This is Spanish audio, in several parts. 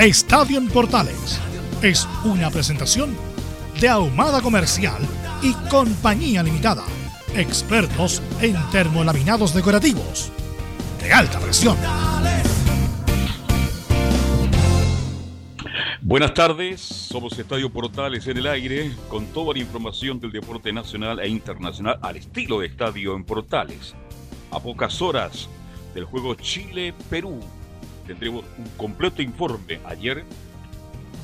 Estadio en Portales es una presentación de Ahumada Comercial y Compañía Limitada. Expertos en termolaminados decorativos de alta presión. Buenas tardes, somos Estadio Portales en el aire con toda la información del deporte nacional e internacional al estilo Estadio en Portales. A pocas horas del juego Chile-Perú tendremos un completo informe. Ayer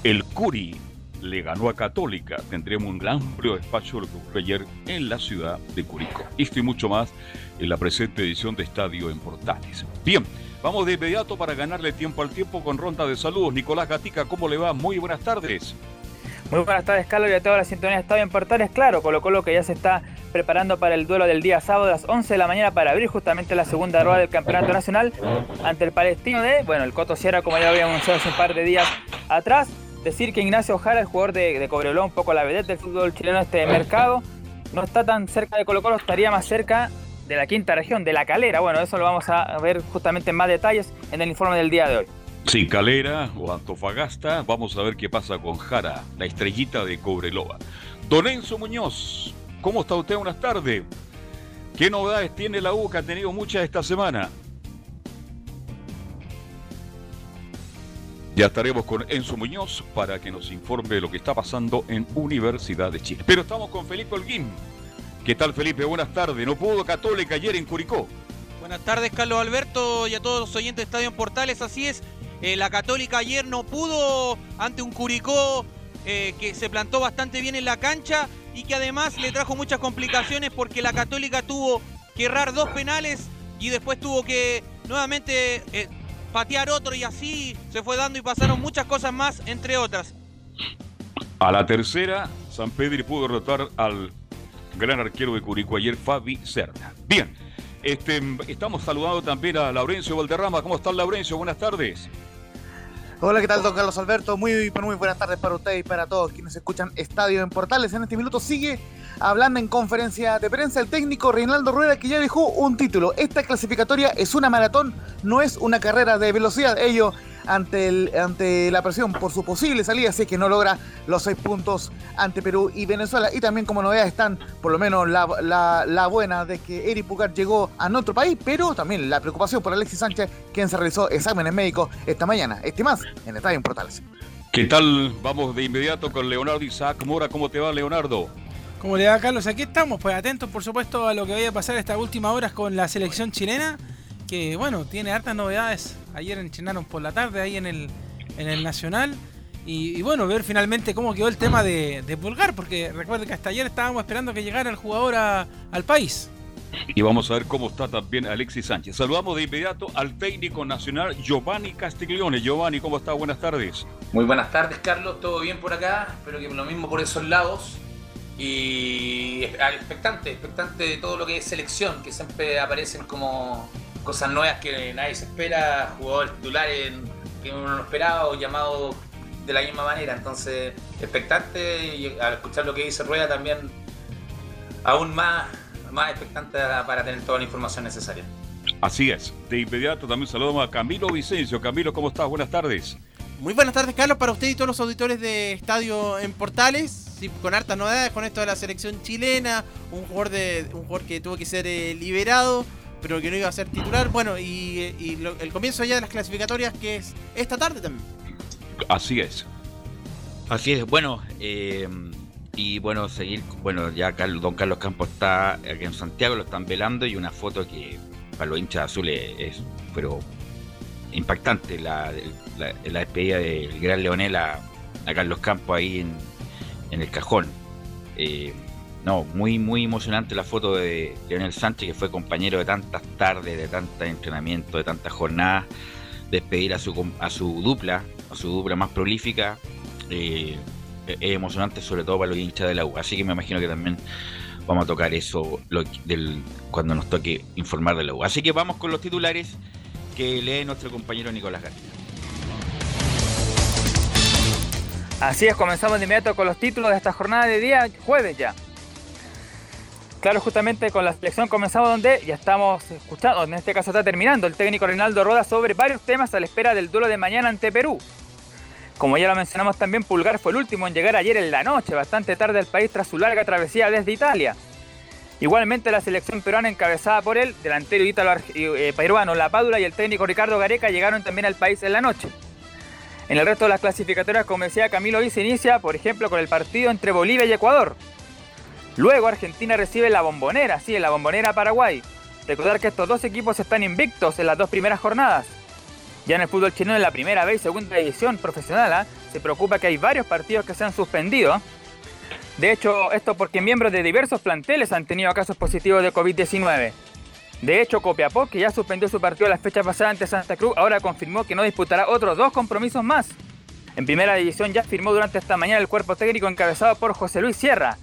el Curi le ganó a Católica. Tendremos un amplio espacio de lo que ocurrió ayer en la ciudad de Curicó. Esto y mucho más en la presente edición de Estadio en Portales. Bien, vamos de inmediato para ganarle tiempo al tiempo con ronda de saludos. Nicolás Gatica, ¿cómo le va? Muy buenas tardes. Muy buenas tardes, Carlos, y a toda la sintonía de Estadio en Portales. Claro, Colo Colo que ya se está preparando para el duelo del día sábado a las 11 de la mañana para abrir justamente la segunda rueda del Campeonato Nacional ante el palestino de, bueno, el Coto Sierra, como ya habíamos anunciado hace un par de días atrás. Decir que Ignacio Ojara, el jugador de, de Cobreloa, un poco la vedette del fútbol chileno este mercado, no está tan cerca de Colo Colo, estaría más cerca de la quinta región, de la calera. Bueno, eso lo vamos a ver justamente en más detalles en el informe del día de hoy. Sí, Calera o Antofagasta, vamos a ver qué pasa con Jara, la estrellita de Cobreloa. Don Enzo Muñoz, ¿cómo está usted? Buenas tardes. ¿Qué novedades tiene la U que ha tenido muchas esta semana? Ya estaremos con Enzo Muñoz para que nos informe de lo que está pasando en Universidad de Chile. Pero estamos con Felipe Holguín. ¿Qué tal, Felipe? Buenas tardes. No pudo Católica ayer en Curicó. Buenas tardes, Carlos Alberto, y a todos los oyentes de Estadio Portales. Así es, eh, la Católica ayer no pudo ante un Curicó eh, que se plantó bastante bien en la cancha y que además le trajo muchas complicaciones porque la Católica tuvo que errar dos penales y después tuvo que nuevamente eh, patear otro y así se fue dando y pasaron muchas cosas más, entre otras. A la tercera, San Pedro pudo derrotar al gran arquero de Curicó ayer, Fabi Cerda. Bien, este, estamos saludando también a Laurencio Valderrama. ¿Cómo está Laurencio? Buenas tardes. Hola, ¿qué tal, don Carlos Alberto? Muy, muy buenas tardes para usted y para todos quienes escuchan Estadio en Portales. En este minuto sigue hablando en conferencia de prensa el técnico Reinaldo Rueda, que ya dejó un título. Esta clasificatoria es una maratón, no es una carrera de velocidad. Ello ante, el, ante la presión por su posible salida, si es que no logra los seis puntos ante Perú y Venezuela. Y también como novedad están, por lo menos la, la, la buena de que Eric Pucar llegó a nuestro país, pero también la preocupación por Alexis Sánchez, quien se realizó exámenes médicos esta mañana. Este más en Estadio en Portales. ¿Qué tal? Vamos de inmediato con Leonardo Isaac Mora. ¿Cómo te va, Leonardo? ¿Cómo le va, Carlos? Aquí estamos, pues atentos, por supuesto, a lo que vaya a pasar estas últimas horas con la selección chilena, que, bueno, tiene hartas novedades. Ayer entrenaron por la tarde ahí en el, en el Nacional. Y, y bueno, ver finalmente cómo quedó el tema de, de Pulgar, porque recuerden que hasta ayer estábamos esperando que llegara el jugador a- al país. Y vamos a ver cómo está también Alexis Sánchez. Saludamos de inmediato al técnico nacional Giovanni Castiglione. Giovanni, ¿cómo está? Buenas tardes. Muy buenas tardes, Carlos. ¿Todo bien por acá? Espero que lo mismo por esos lados. Y expectante, expectante de todo lo que es selección, que siempre aparecen como cosas nuevas que nadie se espera, jugadores titulares que uno no esperaba o llamados de la misma manera. Entonces, expectante y al escuchar lo que dice Rueda también aún más, más expectante para tener toda la información necesaria. Así es. De inmediato también saludamos a Camilo Vicencio. Camilo, ¿cómo estás? Buenas tardes. Muy buenas tardes, Carlos, para usted y todos los auditores de Estadio en Portales. Sí, con hartas novedades con esto de la selección chilena, un jugador de un jugador que tuvo que ser eh, liberado, pero que no iba a ser titular. Bueno, y, el comienzo ya de las clasificatorias que es esta tarde también. Así es. Así es, bueno, eh, y bueno, seguir, bueno, ya don Carlos Campos está aquí en Santiago, lo están velando y una foto que para los hinchas azules es, pero impactante, la, la, despedida del gran Leonel a, Carlos Campos ahí en, en el cajón. Eh, no, muy, muy emocionante la foto de Leonel Sánchez, que fue compañero de tantas tardes, de tantos entrenamientos, de tantas jornadas, despedir a su, a su dupla, a su dupla más prolífica, eh, es emocionante sobre todo para los hinchas de la U. Así que me imagino que también vamos a tocar eso del, cuando nos toque informar de la U. Así que vamos con los titulares que lee nuestro compañero Nicolás García. Así es, comenzamos de inmediato con los títulos de esta jornada de día jueves ya. Claro, justamente con la selección comenzamos donde ya estamos escuchando, en este caso está terminando el técnico Reinaldo Roda sobre varios temas a la espera del duelo de mañana ante Perú. Como ya lo mencionamos también, Pulgar fue el último en llegar ayer en la noche, bastante tarde al país tras su larga travesía desde Italia. Igualmente la selección peruana encabezada por él, delantero ítalo eh, peruano La Pádula y el técnico Ricardo Gareca llegaron también al país en la noche. En el resto de las clasificatorias, como decía Camilo hoy se inicia, por ejemplo, con el partido entre Bolivia y Ecuador. Luego Argentina recibe la bombonera, sí, la bombonera Paraguay. Recordar que estos dos equipos están invictos en las dos primeras jornadas. Ya en el fútbol chileno en la primera vez y segunda división profesional ¿ah? se preocupa que hay varios partidos que se han suspendido. De hecho, esto porque miembros de diversos planteles han tenido casos positivos de COVID-19. De hecho, Copiapó, que ya suspendió su partido la fecha pasada ante Santa Cruz, ahora confirmó que no disputará otros dos compromisos más. En primera división ya firmó durante esta mañana el cuerpo técnico encabezado por José Luis Sierra,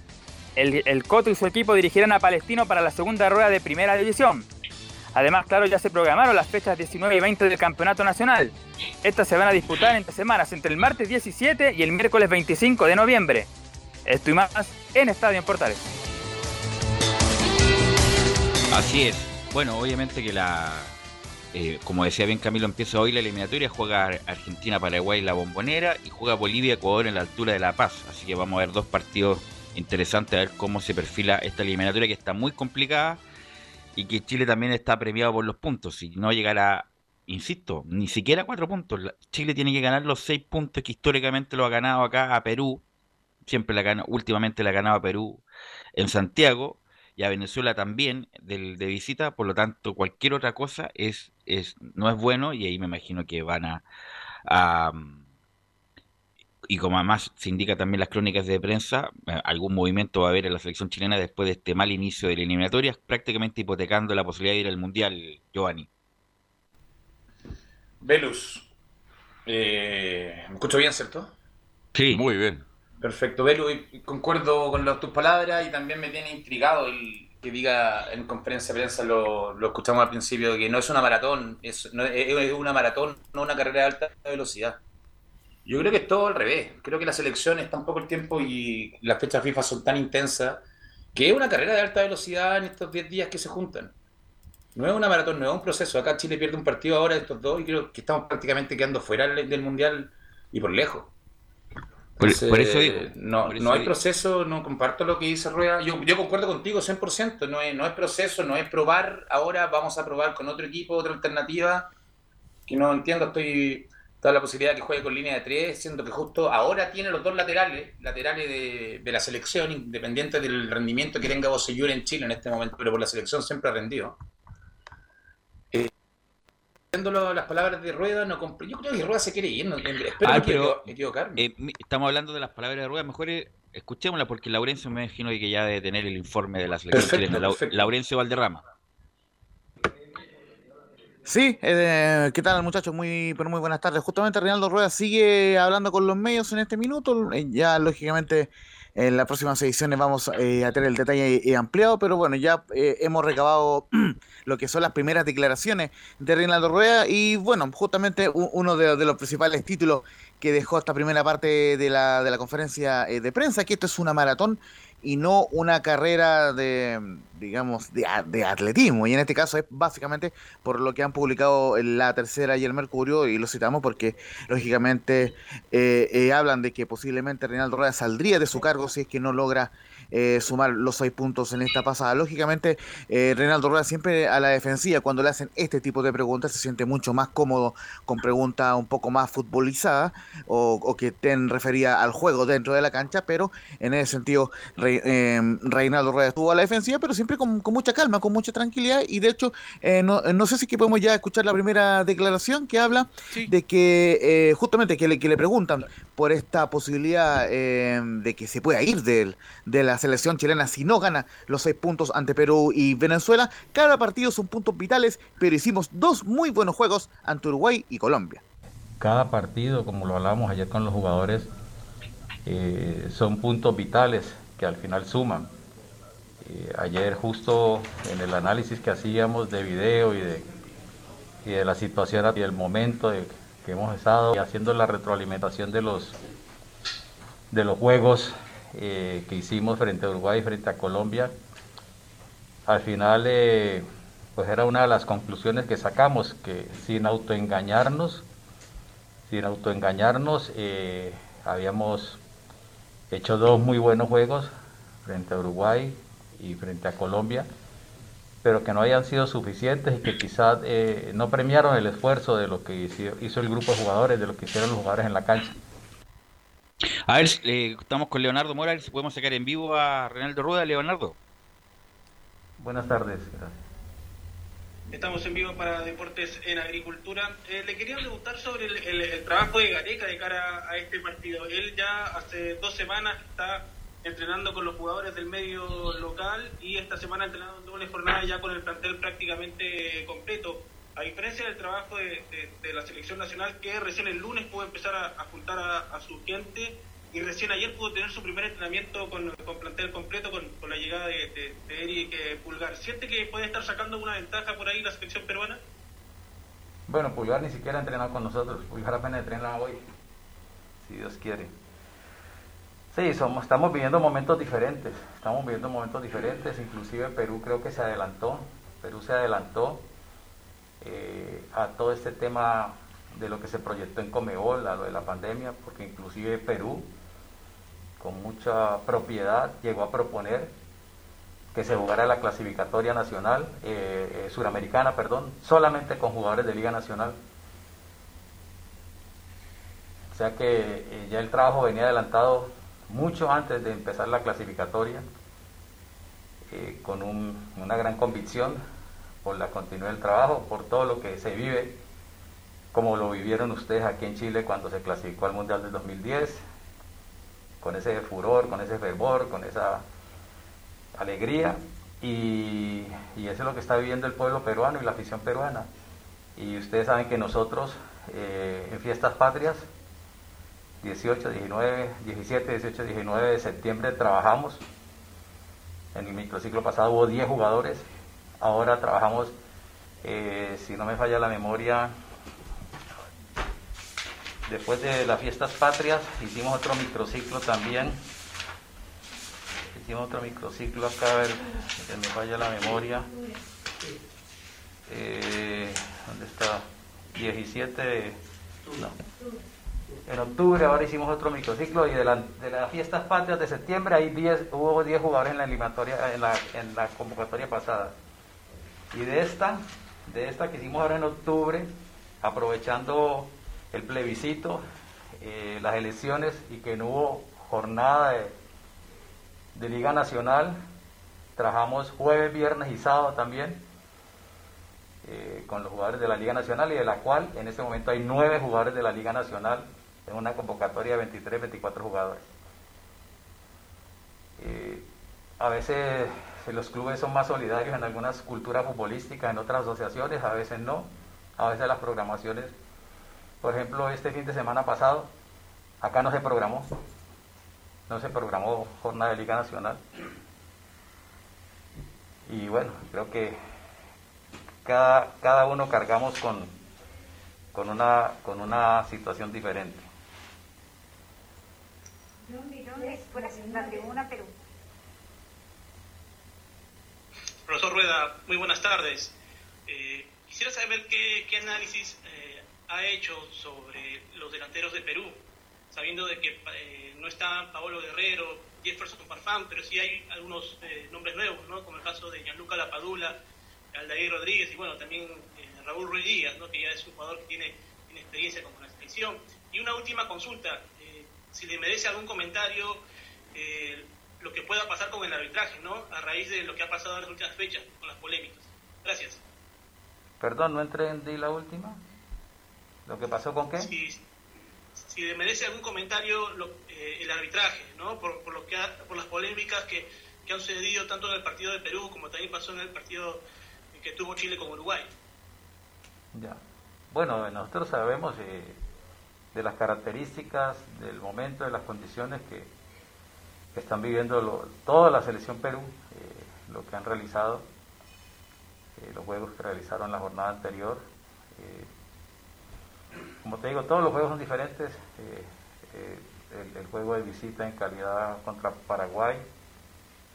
el, Coto y su equipo dirigirán a Palestino para la segunda rueda de primera división. Además, claro, ya se programaron las fechas 19 y 20 del Campeonato Nacional. Estas se van a disputar entre semanas, entre el martes 17 y el miércoles 25 de noviembre. Esto y más en Estadio en Portales. Así es. Bueno, obviamente que la, eh, como decía bien Camilo, empieza hoy la eliminatoria, juega Argentina, Paraguay la bombonera y juega Bolivia, Ecuador en la altura de La Paz. Así que vamos a ver dos partidos interesante a ver cómo se perfila esta eliminatoria que está muy complicada y que Chile también está premiado por los puntos. Si no llegará, insisto, ni siquiera cuatro puntos, Chile tiene que ganar los seis puntos que históricamente lo ha ganado acá a Perú. Siempre la gana, últimamente la ha ganado a Perú en Santiago y a Venezuela también de, de visita. Por lo tanto, cualquier otra cosa es, es no es bueno y ahí me imagino que van a y como además se indica también las crónicas de prensa, eh, algún movimiento va a haber en la selección chilena después de este mal inicio de la eliminatoria, prácticamente hipotecando la posibilidad de ir al Mundial, Giovanni. Velus, eh, ¿me escucho bien, cierto? Sí. Muy bien. Perfecto, Velus, concuerdo con tus palabras y también me tiene intrigado el que diga en conferencia de prensa, lo, lo escuchamos al principio, que no es una maratón, es, es una maratón, no una carrera de alta velocidad. Yo creo que es todo al revés. Creo que la selección está un poco el tiempo y las fechas FIFA son tan intensas que es una carrera de alta velocidad en estos 10 días que se juntan. No es una maratón, no es un proceso. Acá Chile pierde un partido ahora de estos dos y creo que estamos prácticamente quedando fuera del Mundial y por lejos. por, eso no, no hay proceso, no comparto lo que dice Rueda. Yo, yo concuerdo contigo 100%. No es, no es proceso, no es probar. Ahora vamos a probar con otro equipo, otra alternativa. Que no entiendo, estoy la posibilidad de que juegue con línea de tres, siendo que justo ahora tiene los dos laterales, laterales de, la selección, independiente del rendimiento que tenga Bosellur en Chile en este momento, pero por la selección siempre ha rendido. Eh, las palabras de Rueda, no yo creo que Rueda se quiere ir, espero ah, pero, equivocarme. Eh, estamos hablando de las palabras de Rueda, mejor escuchémosla porque Laurencio me imagino que ya debe tener el informe de la selección chilena. Laurencio Valderrama. Sí, eh, ¿qué tal muchachos? Muy, pero muy buenas tardes. Justamente Reinaldo Rueda sigue hablando con los medios en este minuto. Eh, ya lógicamente en las próximas ediciones vamos eh, a tener el detalle ampliado, pero bueno, ya hemos recabado lo que son las primeras declaraciones de Reinaldo Rueda y bueno, justamente uno de, los principales títulos que dejó esta primera parte de la, de la conferencia de prensa, que esto es una maratón y no una carrera de, digamos, de, de, atletismo. Y en este caso es básicamente por lo que han publicado la tercera y el Mercurio, y lo citamos porque lógicamente eh, eh, hablan de que posiblemente Reinaldo Rueda saldría de su cargo si es que no logra eh, sumar los seis puntos en esta pasada. Lógicamente, eh, Reinaldo Rueda siempre a la defensiva, cuando le hacen este tipo de preguntas, se siente mucho más cómodo con preguntas un poco más futbolizadas o, que estén referidas al juego dentro de la cancha, pero en ese sentido, eh, Reinaldo Rueda estuvo a la defensiva, pero siempre con, mucha calma, con mucha tranquilidad, y de hecho, no, sé si que podemos ya escuchar la primera declaración que habla de que justamente que le, que le preguntan por esta posibilidad de que se pueda ir de, de la selección chilena si no gana los seis puntos ante Perú y Venezuela. Cada partido son puntos vitales, pero hicimos dos muy buenos juegos ante Uruguay y Colombia. Cada partido, como lo hablábamos ayer con los jugadores, eh, son puntos vitales que al final suman. Eh, ayer justo en el análisis que hacíamos de video y de, la situación y el momento que hemos estado haciendo la retroalimentación de los juegos, eh, que hicimos frente a Uruguay y frente a Colombia, al final eh, pues era una de las conclusiones que sacamos, que sin autoengañarnos, sin autoengañarnos, eh, habíamos hecho dos muy buenos juegos frente a Uruguay y frente a Colombia, pero que no hayan sido suficientes y que quizás no premiaron el esfuerzo de lo que hizo el grupo de jugadores, de lo que hicieron los jugadores en la cancha. A ver, eh, estamos con Leonardo Mora, si podemos sacar en vivo a Reinaldo Rueda. Leonardo. Buenas tardes. Estamos en vivo para Deportes en Agricultura. Eh, le quería preguntar sobre el, trabajo de Gareca de cara a este partido. Él ya hace dos semanas está entrenando con los jugadores del medio local y esta semana entrenando en doble jornada ya con el plantel prácticamente completo. A diferencia del trabajo de, la selección nacional, que recién el lunes pudo empezar a, juntar a, su gente y recién ayer pudo tener su primer entrenamiento con, plantel completo, con, la llegada de, Eric eh, Pulgar. ¿Siente que puede estar sacando una ventaja por ahí la selección peruana? Bueno, Pulgar ni siquiera ha entrenado con nosotros. Pulgar apenas entrena hoy, si Dios quiere. Sí, somos, estamos viviendo momentos diferentes. Estamos viviendo momentos diferentes. Inclusive Perú creo que se adelantó. Perú se adelantó eh, a todo este tema de lo que se proyectó en Comebol, a lo de la pandemia, porque inclusive Perú, con mucha propiedad, llegó a proponer que se jugara la clasificatoria nacional, eh, eh, suramericana, perdón, solamente con jugadores de Liga Nacional. O sea que ya el trabajo venía adelantado mucho antes de empezar la clasificatoria, con una gran convicción por la continuidad del trabajo, por todo lo que se vive, como lo vivieron ustedes aquí en Chile cuando se clasificó al Mundial del 2010, con ese furor, con ese fervor, con esa alegría. Y, eso es lo que está viviendo el pueblo peruano y la afición peruana. Y ustedes saben que nosotros eh, en Fiestas Patrias, 18, 19, 17, 18, 19 de septiembre trabajamos. En el microciclo pasado hubo 10 jugadores Ahora trabajamos, eh, si no me falla la memoria, después de las fiestas patrias hicimos otro microciclo también. Hicimos otro microciclo acá, a ver, si me falla la memoria. Eh, ¿Dónde está? 17 no. En octubre ahora hicimos otro microciclo y de, de las fiestas patrias de septiembre hay 10, hubo 10 jugadores en la en la, en la convocatoria pasada. Y de esta, de esta que hicimos ahora en octubre, aprovechando el plebiscito, eh, las elecciones y que no hubo jornada de, Liga Nacional, trabajamos jueves, viernes y sábado también eh, con los jugadores de la Liga Nacional y de la cual en este momento hay nueve jugadores de la Liga Nacional en una convocatoria de 23, 24 jugadores. Eh, a veces los clubes son más solidarios en algunas culturas futbolísticas, en otras asociaciones, a veces no, a veces las programaciones, por ejemplo, este fin de semana pasado, acá no se programó, no se programó jornada de Liga Nacional. Y bueno, creo que cada, cada uno cargamos con, con, una, con una situación diferente. Profesor Rueda, muy buenas tardes. Eh, quisiera saber qué, análisis eh, ha hecho sobre los delanteros de Perú, sabiendo de que eh, no está Paolo Guerrero, Jefferson Farfán, pero sí hay algunos nombres nuevos, ¿no? como el caso de Gianluca Lapadula, Aldair Rodríguez y bueno, también Raúl Ruiz Díaz, ¿no? que ya es un jugador que tiene, tiene experiencia como la selección. Y una última consulta, si le merece algún comentario lo que pueda pasar con el arbitraje, ¿no? A raíz de lo que ha pasado en las últimas fechas, con las polémicas. Gracias. Perdón, no entendí la última. ¿Lo que pasó con qué? Si, si merece algún comentario lo- eh, el arbitraje, ¿no? Por, por lo que ha- por las polémicas que, que han sucedido tanto en el partido de Perú como también pasó en el partido que tuvo Chile con Uruguay. Ya. Bueno, nosotros sabemos eh, de las características, del momento, de las condiciones que están viviendo toda la selección Perú, eh, lo que han realizado, eh, los juegos que realizaron la jornada anterior. eh, como te digo, todos los juegos son diferentes. el, juego de visita en calidad contra Paraguay,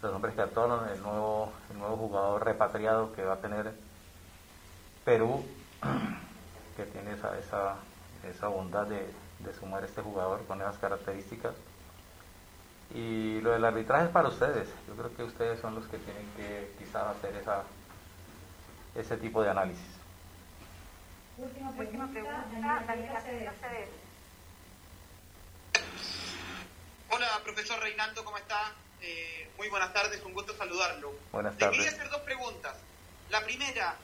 los nombres que actuaron, el nuevo, el nuevo jugador repatriado que va a tener Perú, que tiene esa, esa, esa bondad de, de sumar este jugador con esas características. Y lo del arbitraje es para ustedes. Yo creo que ustedes son los que tienen que quizás hacer esa, ese tipo de análisis. Última pregunta, Acevedo. Hola, profesor Reinaldo, ¿cómo está? Eh, muy buenas tardes, un gusto saludarlo. Buenas Le quería tardes. hacer dos preguntas. La primera,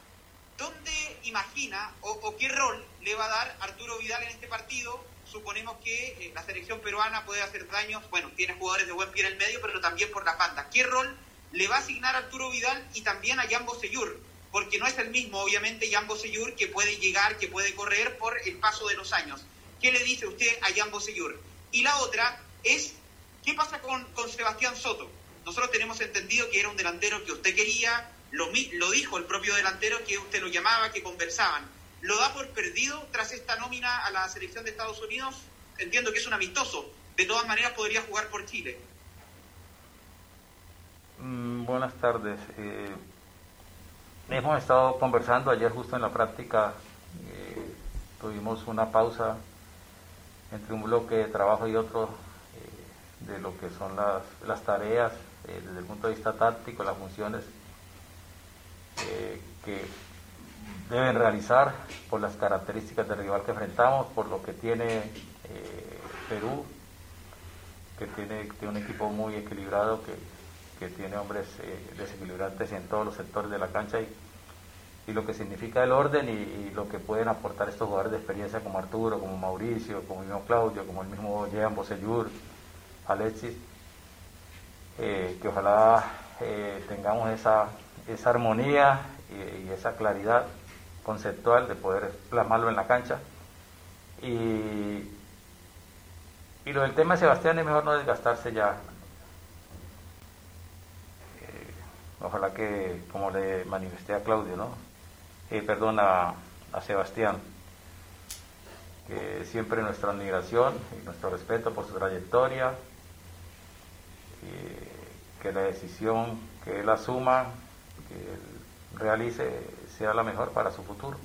¿dónde imagina o, o qué rol le va a dar Arturo Vidal en este partido? Suponemos que eh, la selección peruana puede hacer daños, bueno, tiene jugadores de buen pie en el medio, pero también por la banda. ¿Qué rol le va a asignar Arturo Vidal y también a Jambo Seyur? Porque no es el mismo, obviamente, Jambo Seyur que puede llegar, que puede correr por el paso de los años. ¿Qué le dice usted a Jambo Seyur? Y la otra es, ¿qué pasa con, con Sebastián Soto? Nosotros tenemos entendido que era un delantero que usted quería, lo, lo dijo el propio delantero que usted lo llamaba, que conversaban. ¿Lo da por perdido tras esta nómina a la selección de Estados Unidos? Entiendo que es un amistoso. De todas maneras podría jugar por Chile. Mm, buenas tardes. Eh, hemos estado conversando ayer justo en la práctica. eh, tuvimos una pausa entre un bloque de trabajo y otro eh, de lo que son las, las tareas desde el punto de vista táctico, las funciones que deben realizar por las características del rival que enfrentamos, por lo que tiene eh, Perú, que tiene, tiene un equipo muy equilibrado, que, que tiene hombres eh, desequilibrantes en todos los sectores de la cancha y, y lo que significa el orden y, lo que pueden aportar estos jugadores de experiencia como Arturo, como Mauricio, como el mismo Claudio, como el mismo Jean Bosellur, Alexis, eh, que ojalá tengamos esa, esa armonía y esa claridad conceptual de poder plasmarlo en la cancha. Y, y lo del tema de Sebastián es mejor no desgastarse ya. Eh, ojalá que, como le manifesté a Claudio, ¿no? Eh, perdón, a, Sebastián, que siempre nuestra admiración y nuestro respeto por su trayectoria, eh, que la decisión que él asuma, que él realice, sea la mejor para su futuro.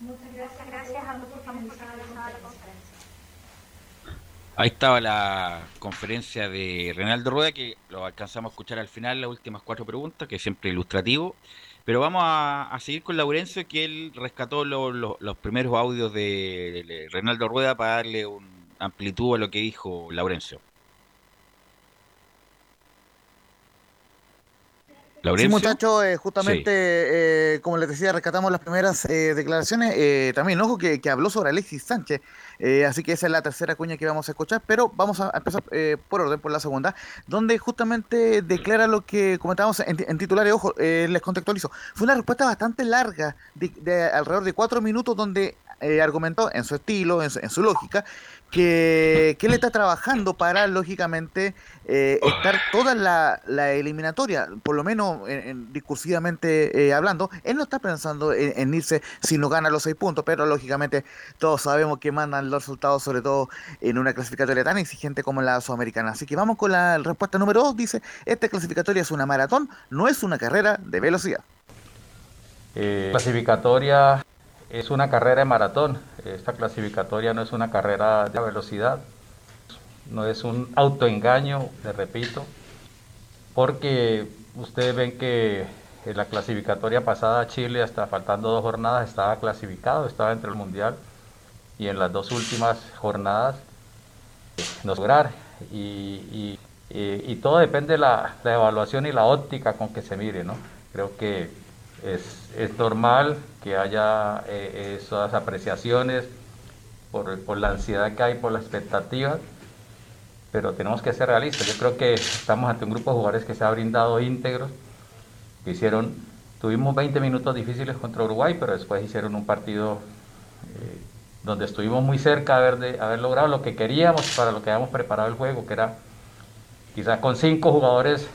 Muchas gracias, gracias a por finalizada la conferencia. Ahí estaba la conferencia de Reinaldo Rueda, que lo alcanzamos a escuchar al final, las últimas cuatro preguntas, que es siempre ilustrativo. Pero vamos a, a seguir con Laurencio, que él rescató lo- lo- los primeros audios de, de Reinaldo Rueda para darle un amplitud a lo que dijo Laurencio. Sí, muchachos, eh, justamente, eh, como les decía, rescatamos las primeras eh, declaraciones. también, ojo, que, que habló sobre Alexis Sánchez. así que esa es la tercera cuña que vamos a escuchar. Pero vamos a empezar por orden, por la segunda, donde justamente declara lo que comentábamos en, en titulares. Ojo, les contextualizo. Fue una respuesta bastante larga, de, de alrededor de cuatro minutos, donde eh, argumentó en su estilo, en su, lógica, que, que él está trabajando para, lógicamente, eh, estar toda la, eliminatoria, por lo menos en- en- discursivamente eh, hablando, él no está pensando en, irse si no gana los seis puntos, pero lógicamente todos sabemos que mandan los resultados, sobre todo en una clasificatoria tan exigente como la sudamericana. Así que vamos con la respuesta número dos, dice, esta clasificatoria es una maratón, no es una carrera de velocidad. Clasificatoria es una carrera de maratón. Esta clasificatoria no es una carrera de velocidad. No es un autoengaño, le repito. Porque ustedes ven que en la clasificatoria pasada Chile, hasta faltando dos jornadas, estaba clasificado, estaba entre el mundial. Y en las dos últimas jornadas nos lograr. Y, y- y- y todo depende de la, la evaluación y la óptica con que se mire, ¿no? Creo que es, es normal que haya eh, esas apreciaciones por, por la ansiedad que hay, por la expectativa, pero tenemos que ser realistas. Yo creo que estamos ante un grupo de jugadores que se ha brindado íntegros, que hicieron, tuvimos 20 minutos difíciles contra Uruguay, pero después hicieron un partido eh, donde estuvimos muy cerca de haber, de haber logrado lo que queríamos para lo que habíamos preparado el juego, que era quizás con cinco jugadores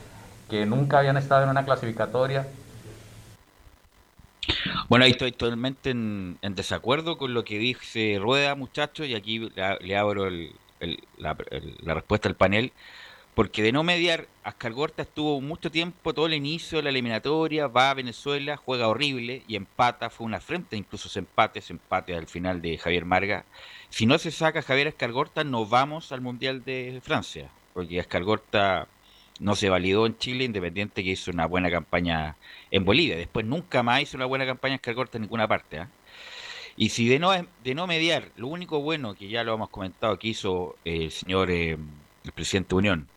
que nunca habían estado en una clasificatoria, Bueno, ahí estoy totalmente en, desacuerdo con lo que dice Rueda, muchachos, y aquí le, abro el- la, respuesta al panel, porque de no mediar, Ascar Gorta estuvo mucho tiempo, todo el inicio de la eliminatoria, va a Venezuela, juega horrible y empata, fue una frente, incluso ese empate, ese empate al final de Javier Marga. Si no se saca Javier Escargorta, no vamos al Mundial de Francia, porque Escargorta no se validó en Chile, independiente que hizo una buena campaña en Bolivia. Después nunca más hizo una buena campaña Escargorta en ninguna parte. ¿ah? Y si de no, de no mediar, lo único bueno que ya lo hemos comentado que hizo el señor, eh, el presidente de Unión,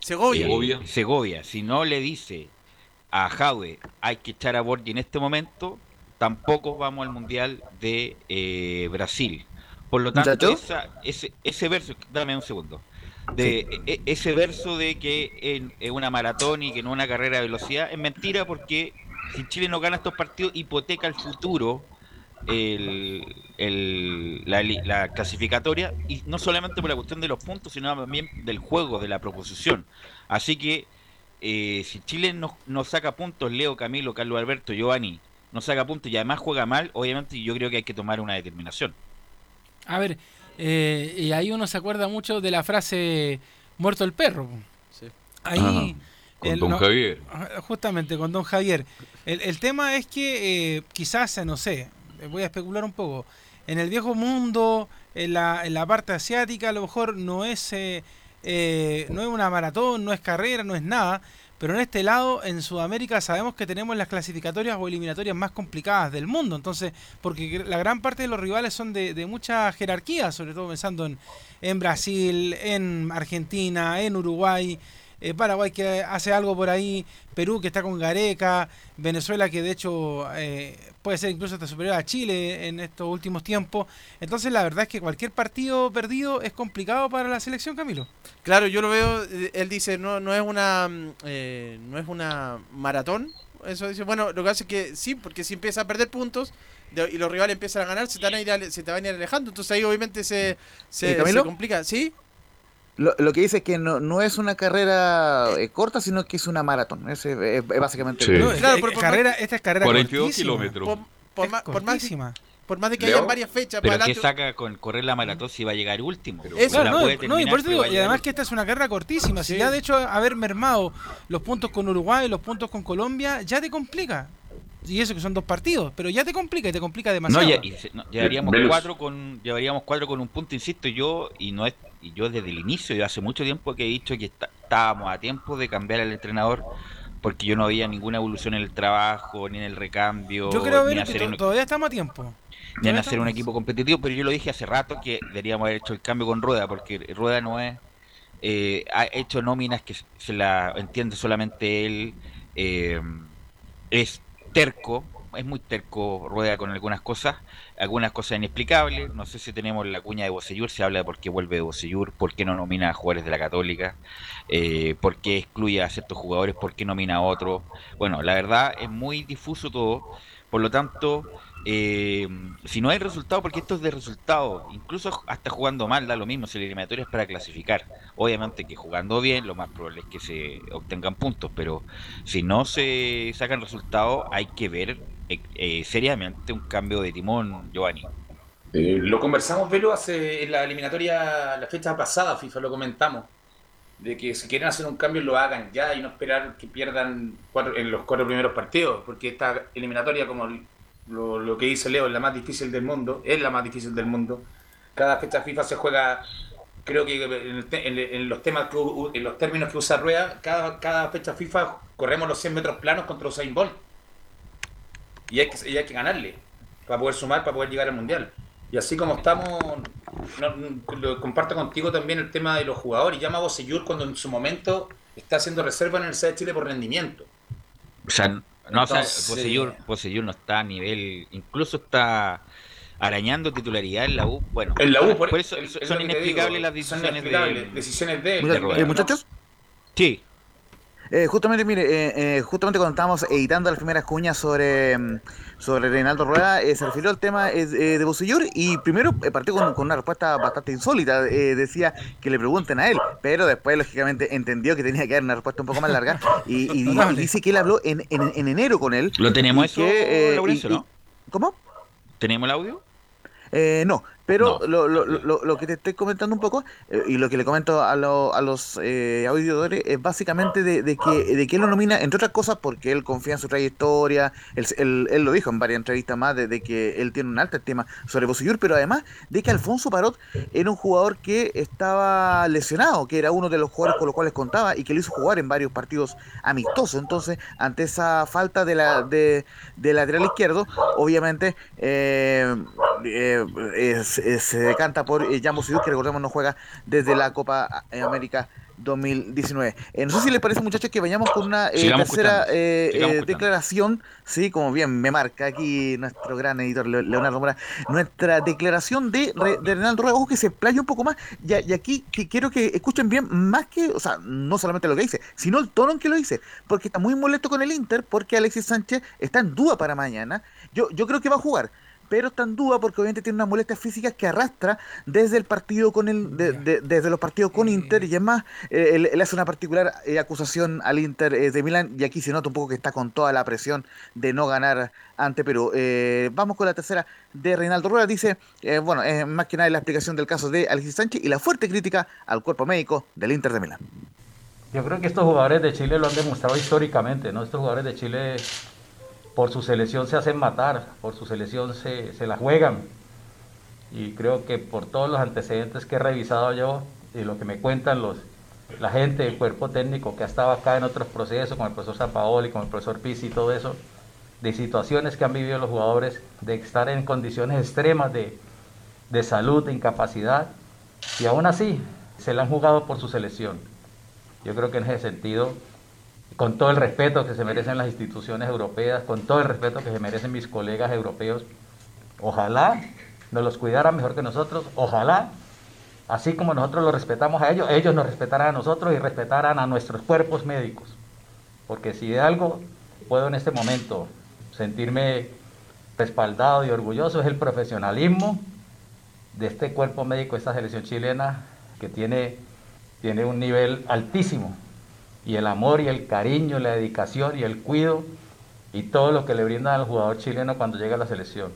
Segovia. eh, Segovia, si no le dice a Jaue hay que echar a Borgi en este momento, tampoco vamos al Mundial de eh, Brasil. Por lo tanto, esa- ese, ese verso, dame un segundo, de e- ese verso de que en- es una maratón y que no una carrera de velocidad, es mentira porque si Chile no gana estos partidos, hipoteca el futuro el, el- la, la clasificatoria y no solamente por la cuestión de los puntos, sino también del juego, de la proposición. Así que eh, si Chile no, no saca puntos, Leo, Camilo, Carlos Alberto, Giovanni, no saca puntos y además juega mal, obviamente yo creo que hay que tomar una determinación. A ver, eh, y ahí uno se acuerda mucho de la frase muerto el perro. Ahí. Ajá, con don Javier. Ajá, Justamente, con don Javier. El, el tema es que eh, quizás, eh, no sé, eh, voy a especular un poco. En el viejo mundo, en la, en la parte asiática, a lo mejor no es, eh, eh, no es una maratón, no es carrera, no es nada. Pero en este lado, en Sudamérica, sabemos que tenemos las clasificatorias o eliminatorias más complicadas del mundo. Entonces, porque la gran parte de los rivales son de, de mucha jerarquía, sobre todo pensando en, en Brasil, en Argentina, en Uruguay, eh, Paraguay que hace algo por ahí, Perú que está con Gareca, Venezuela que de hecho eh, puede ser incluso hasta superior a Chile en estos últimos tiempos. Entonces la verdad es que cualquier partido perdido es complicado para la selección, Camilo. Claro, yo lo veo, eh, él dice, no, no es una mm, eh, no es una maratón. Eso dice, bueno, lo que hace es que sí, porque si empieza a perder puntos de- y los rivales empiezan a ganar, se te van a ir, se te van a ir alejando. Entonces ahí obviamente se, se, Eh, se complica. ¿Sí? Lo, lo que dice es que no, no es una carrera eh, corta, sino que es una maratón. Ese es, es básicamente Sí. lo que No, dice. Claro, por- por- carrera, esta es carrera 42 cortísima. kilómetros. Por, por por, más, cortísima. por más de que Leo. hayan varias fechas Pero para que adelante. saca con correr la maratón si va a llegar último. Eso, No no, puede no, y por eso digo, y además que esta es una carrera cortísima. Si ya de hecho haber mermado los puntos con Uruguay, los puntos con Colombia, ya te complica. Y eso que son dos partidos, pero ya te complica y te complica No, demasiado. ya- y se- no, llevaríamos Velus. cuatro con llevaríamos cuatro con un punto, insisto yo y no es y yo desde el inicio, yo hace mucho tiempo que he dicho que está- estábamos a tiempo de cambiar al entrenador porque yo no veía ninguna evolución en el trabajo ni en el recambio Yo creo ver que un- todavía estamos a tiempo. ni en hacer un equipo competitivo, pero yo lo dije hace rato que deberíamos haber hecho el cambio con Rueda, porque Rueda no es, eh, ha hecho nóminas que se la entiende solamente él, eh, es terco, es muy terco Rueda con algunas cosas, algunas cosas inexplicables, no sé si tenemos la cuña de Bocellur, se habla de por qué vuelve Bocellur, por qué no nomina a jugadores de la Católica, eh, por qué excluye a ciertos jugadores, por qué nomina a otros, bueno, la verdad es muy difuso todo, por lo tanto, eh, si no hay resultado, porque esto es de resultado, incluso hasta jugando mal da lo mismo, si la eliminatoria es para clasificar. Obviamente que jugando bien, lo más probable es que se obtengan puntos, pero si no se sacan resultados, hay que ver eh, eh, seriamente un cambio de timón, Giovanni. Eh, lo conversamos, Velo, hace en la eliminatoria, la fecha pasada, FIFA, lo comentamos. De que si quieren hacer un cambio, lo hagan ya y no esperar que pierdan cuatro, en los cuatro primeros partidos. Porque esta eliminatoria, como lo, lo que dice Leo, es la más difícil del mundo. Es la más difícil del mundo. Cada fecha FIFA se juega, creo que en, los temas que, en los términos que usa Rueda, cada, cada fecha FIFA corremos los 100 metros planos contra Usain Bolt. Y hay que, y hay que ganarle para poder sumar, para poder llegar al mundial. Y así como estamos, no- no- lo comparto contigo también el tema de los jugadores. Llama a Bocellur cuando en su momento está haciendo reserva en el C de Chile por rendimiento. O sea, no, o sea, Entonces- Bocellur, Bocellur no está a nivel, incluso está arañando titularidad en la U. Bueno, En la U, por, por eso es- es son inexplicables digo, las son decisiones inexplicables, de, decisiones de eh, muchachos, Sí, eh, justamente, mire, eh, eh, justamente cuando estábamos editando las primeras cuñas sobre, mm, sobre Reinaldo Rueda, eh, se refirió al tema eh, eh, de Bocellur y primero eh, partió con, con una respuesta bastante insólita. eh, decía que le pregunten a él, pero después, lógicamente, entendió que tenía que dar una respuesta un poco más larga y, y- y dice que él habló en, en- en enero con él. lo tenemos eso, que, eh, Laurencio, y- y- ¿no? ¿Cómo? ¿Tenemos el audio? Eh, no, pero No. Lo, lo, lo, lo que te estoy comentando un poco eh, y lo que le comento a, a los eh, auditores es básicamente de, de que, de que él lo nomina, entre otras cosas, porque él confía en su trayectoria, él, él- él lo dijo en varias entrevistas más, de, de que él tiene un alto estima sobre Bosellur, pero además de que Alfonso Parot era un jugador que estaba lesionado, que era uno de los jugadores con los cuales contaba y que lo hizo jugar en varios partidos amistosos. Entonces, ante esa falta de la de, de lateral izquierdo, obviamente eh, eh, eh, se, se decanta por eh, Bosellur, que recordemos no juega desde la Copa eh, América 2019. Eh, no sé si les parece, muchachos, que vayamos con una eh, tercera eh, eh, declaración, sí, como bien me marca aquí nuestro gran editor Le- Leonardo Mora, nuestra declaración de, de Reinaldo Rueda, ojo que se playa un poco más, y, y aquí que quiero que escuchen bien, más que, o sea, no solamente lo que dice, sino el tono en que lo dice, porque está muy molesto con el Inter, porque Alexis Sánchez está en duda para mañana, yo, yo creo que va a jugar, pero está en duda porque obviamente tiene unas molestias físicas que arrastra desde el partido con el, de- de- desde los partidos con Inter y es más, eh, él, él hace una particular eh, acusación al Inter eh, de Milán y aquí se nota un poco que está con toda la presión de no ganar ante Perú. Eh, vamos con la tercera de Reinaldo Rueda, dice, eh, bueno, es más que nada la explicación del caso de Alexis Sánchez y la fuerte crítica al cuerpo médico del Inter de Milán. Yo creo que estos jugadores de Chile lo han demostrado históricamente, ¿no? Estos jugadores de Chile por su selección se hacen matar, por su selección se, se la juegan. Y creo que por todos los antecedentes que he revisado yo y lo que me cuentan los, la gente, el cuerpo técnico que ha estado acá en otros procesos, con el profesor Zapaoli, con el profesor Pizzi y todo eso, de situaciones que han vivido los jugadores, de estar en condiciones extremas de, de salud, de incapacidad, y aún así se la han jugado por su selección. Yo creo que en ese sentido, con todo el respeto que se merecen las instituciones europeas, con todo el respeto que se merecen mis colegas europeos, ojalá nos los cuidaran mejor que nosotros, ojalá, así como nosotros los respetamos a ellos, ellos nos respetaran a nosotros y respetaran a nuestros cuerpos médicos. Porque si de algo puedo en este momento sentirme respaldado y orgulloso es el profesionalismo de este cuerpo médico, esta selección chilena, que tiene, tiene un nivel altísimo. Y el amor y el cariño, la dedicación y el cuido y todo lo que le brindan al jugador chileno cuando llega a la selección.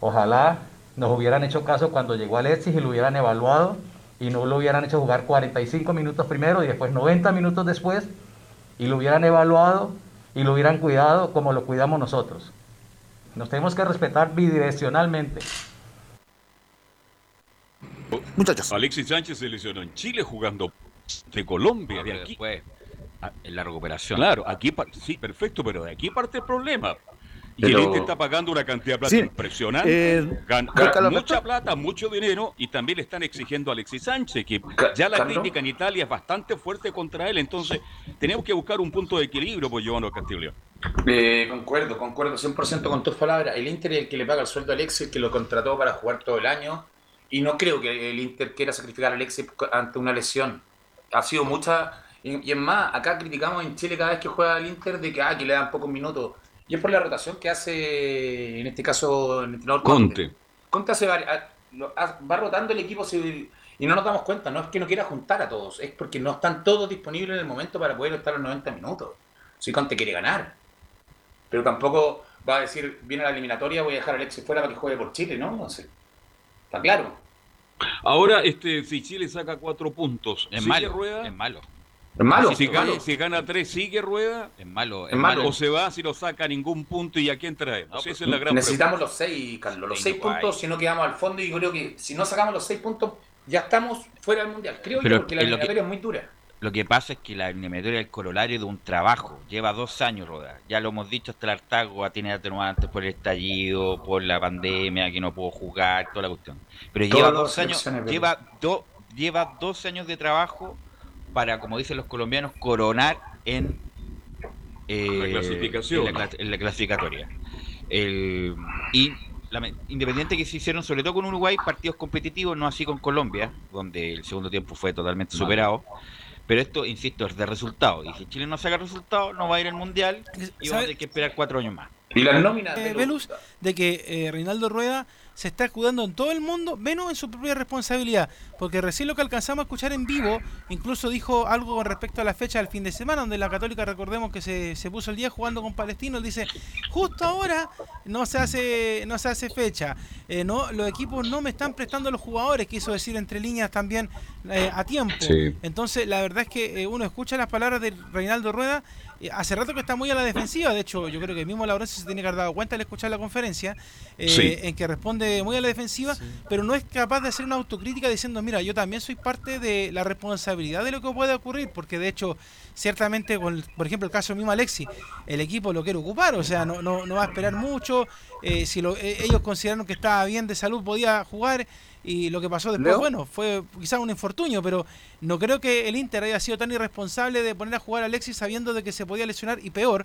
Ojalá nos hubieran hecho caso cuando llegó Alexis y lo hubieran evaluado y no lo hubieran hecho jugar 45 minutos primero y después 90 minutos después y lo hubieran evaluado y lo hubieran cuidado como lo cuidamos nosotros. Nos tenemos que respetar bidireccionalmente. Muchachos. Alexis Sánchez se lesionó en Chile jugando de Colombia, de aquí. después, a- en la recuperación. Claro, aquí sí, perfecto, pero de aquí parte el problema. Y Pero- el Inter está pagando una cantidad de plata Sí, impresionante. eh, Gan- Carlos mucha plata, mucho dinero y también le están exigiendo a Alexis Sánchez, que ya la Carlos. crítica en Italia es bastante fuerte contra él. Entonces, tenemos que buscar un punto de equilibrio, pues, Giovanni Castillo. Eh, concuerdo, concuerdo 100% con tus palabras. El Inter es el que le paga el sueldo a Alexis, que lo contrató para jugar todo el año. Y no creo que el Inter quiera sacrificar a Alexis ante una lesión. Ha sido mucha. Y, y es más, acá criticamos en Chile cada vez que juega el Inter de que, ah, que le dan pocos minutos. Y es por la rotación que hace, en este caso, el entrenador Conte. Conte hace vari- a- lo- a- va rotando el equipo se- y no nos damos cuenta. No es que no quiera juntar a todos, es porque no están todos disponibles en el momento para poder estar los 90 minutos. Si Conte quiere ganar. Pero tampoco va a decir, viene la eliminatoria, voy a dejar a Alexis fuera para que juegue por Chile, ¿no? No sé. Está claro. Ahora, este, si Chile saca cuatro puntos, Es ¿sigue malo. rueda? Es malo. Es malo. Si gana, si gana tres, ¿sigue rueda? Es malo. Es malo. ¿O se va si no saca ningún punto y a quién? Esa es la gran Necesitamos pregunta. los seis, Carlos. Los Sí, seis puntos, si no quedamos al fondo. Y yo creo que si no sacamos los seis puntos, ya estamos fuera del mundial. Creo Pero yo, porque la eliminatoria es muy dura. Lo que pasa es que la eliminatoria es el corolario de un trabajo. Lleva dos años rodar. Ya lo hemos dicho hasta el hartazgo. Tiene atenuantes por el estallido, por la pandemia, que no pudo jugar, toda la cuestión. Pero Todas lleva dos años, lleva, do- lleva dos años de trabajo para, como dicen los colombianos, coronar en eh, La clasificación. En la, cla- en la clasificatoria. El- y la- independiente que se hicieron, sobre todo con Uruguay, partidos competitivos, no así con Colombia, donde el segundo tiempo fue totalmente superado. Pero esto, insisto, es de resultado. Y si Chile no saca resultado, no va a ir al mundial y vamos a tener que esperar cuatro años más. Y las nóminas. Eh, de los- Velus, de que eh, Reinaldo Rueda se está escudando en todo el mundo, menos en su propia responsabilidad. Porque recién lo que alcanzamos a escuchar en vivo, incluso dijo algo con respecto a la fecha del fin de semana, donde la Católica, recordemos que se, se puso el día jugando con Palestino, dice, justo ahora no se hace, no se hace fecha, eh, no, los equipos no me están prestando los jugadores, quiso decir entre líneas también eh, a tiempo. Sí. Entonces, la verdad es que eh, uno escucha las palabras de Reinaldo Rueda. hace rato que está muy a la defensiva. De hecho, yo creo que mismo Laurencio se tiene que haber dado cuenta al escuchar la conferencia, eh, Sí. en que responde muy a la defensiva, pero no es capaz de hacer una autocrítica diciendo, mira, yo también soy parte de la responsabilidad de lo que puede ocurrir, porque de hecho, ciertamente, con, por ejemplo, el caso mismo Alexi, el equipo lo quiere ocupar, o sea, no, no, no va a esperar mucho. eh, si lo- eh, ellos consideraron que estaba bien de salud, podía jugar. Y lo que pasó después, ¿Leo? bueno, fue quizás un infortunio, pero no creo que el Inter haya sido tan irresponsable de poner a jugar a Alexis sabiendo de que se podía lesionar y peor,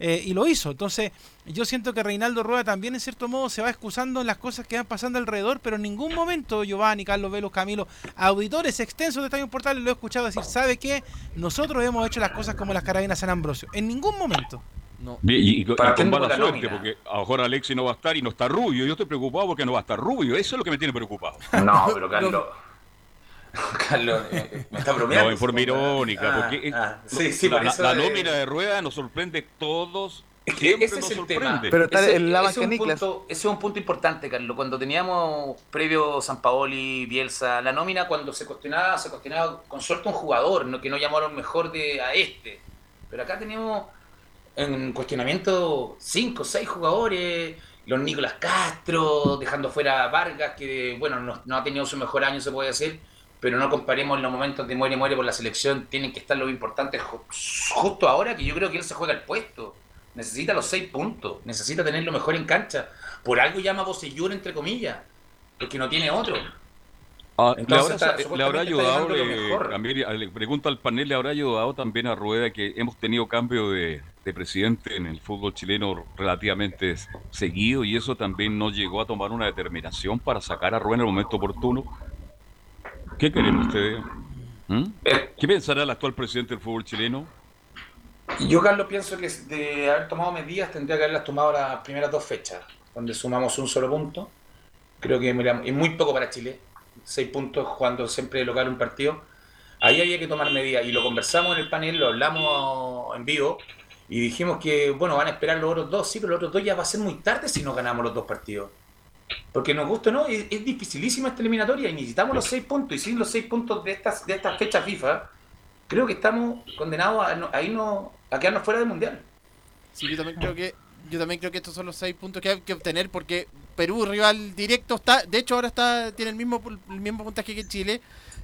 eh, y lo hizo. Entonces, yo siento que Reinaldo Rueda también, en cierto modo, se va excusando en las cosas que van pasando alrededor, pero en ningún momento Giovanni, Carlos Velos, Camilo, auditores extensos de Estadio Portales, lo he escuchado decir, ¿sabe qué? Nosotros hemos hecho las cosas como las carabinas San Ambrosio. En ningún momento. No. Y, y- y con- mala suerte, nómina. porque a lo mejor Alexis no va a estar y no está Rubio. Yo estoy preocupado porque no va a estar Rubio. Eso es lo que me tiene preocupado. No, pero Carlos. Carlos, eh, me está bromeando. No, en forma irónica, Ah, porque es- ah, sí, sí, la, por la- eso, la eh, nómina de rueda nos sorprende todos. Es que Siempre ese nos es el sorprende. tema. Pero está Ese- en la ese es un punto- Ese es un punto importante, Carlos. Cuando teníamos previo San Paoli, Bielsa, la nómina, cuando se cuestionaba, se cuestionaba con suerte un jugador, no, que no llamaron mejor de a este. Pero acá teníamos en cuestionamiento cinco, seis jugadores, los Nicolás Castro, dejando fuera a Vargas, que bueno, no, no ha tenido su mejor año, se puede decir, pero no comparemos en los momentos de muere, muere por la selección, tienen que estar los importantes ju- justo ahora, que yo creo que él se juega el puesto. Necesita los seis puntos, necesita tener lo mejor en cancha. Por algo llama Bocellur, entre comillas, porque no tiene otro. Ah, le Entonces, habrá, está- le habrá ayudado, le, mejor. Camila, le pregunta al panel, le habrá ayudado también a Rueda que hemos tenido cambio de, de presidente en el fútbol chileno relativamente seguido y eso también no llegó a tomar una determinación para sacar a Rueda en el momento oportuno. ¿Qué creen ustedes? ¿Mm? Eh, ¿Qué pensará el actual presidente del fútbol chileno? Yo, Carlos, pienso que de haber tomado medidas tendría que haberlas tomado las primeras dos fechas, donde sumamos un solo punto. Creo que mira, es muy poco para Chile. Seis puntos jugando siempre de local un partido. Ahí había que tomar medidas y lo conversamos en el panel, lo hablamos en vivo y dijimos que, bueno, van a esperar los otros dos, sí, pero los otros dos ya va a ser muy tarde si no ganamos los dos partidos. Porque nos gusta, ¿no? Es, dificilísima esta eliminatoria y necesitamos los seis puntos. Y sin los seis puntos de estas, de estas fechas FIFA, creo que estamos condenados a, a, irnos- a quedarnos fuera del mundial. Sí, yo también creo que yo también creo que estos son los seis puntos que hay que obtener porque Perú rival directo está, de hecho ahora está tiene el mismo el mismo puntaje que Chile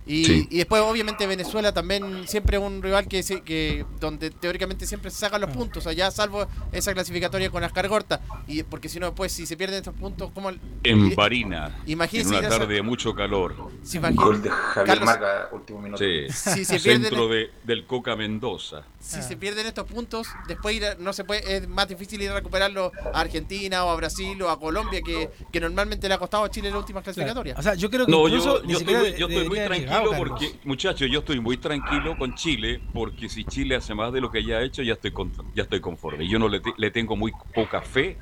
y, Sí. y después obviamente Venezuela también siempre es un rival que se- que donde teóricamente siempre se sacan los puntos, allá salvo esa clasificatoria con Ascar Gorta y porque si no después si se pierden estos puntos como En Barina, en Imagínense una ir a esa- tarde de mucho calor. si Gol de Javier Carlos- Marga, último minuto. Sí. Si se pierden- Centro de, del Coca Mendoza. si se pierden estos puntos, después ir a- no se puede, es más difícil ir a recuperarlo a Argentina o a Brasil o a Colombia, que, que normalmente le ha costado a Chile las últimas clasificatorias. O sea, yo creo que No, incluso yo, estoy, muy- yo estoy muy debería tranquilo tranquilo Carlos. porque, muchachos, yo estoy muy tranquilo con Chile porque si Chile hace más de lo que ya ha hecho, ya estoy, con- ya estoy conforme. Yo no le, te- le tengo muy poca fe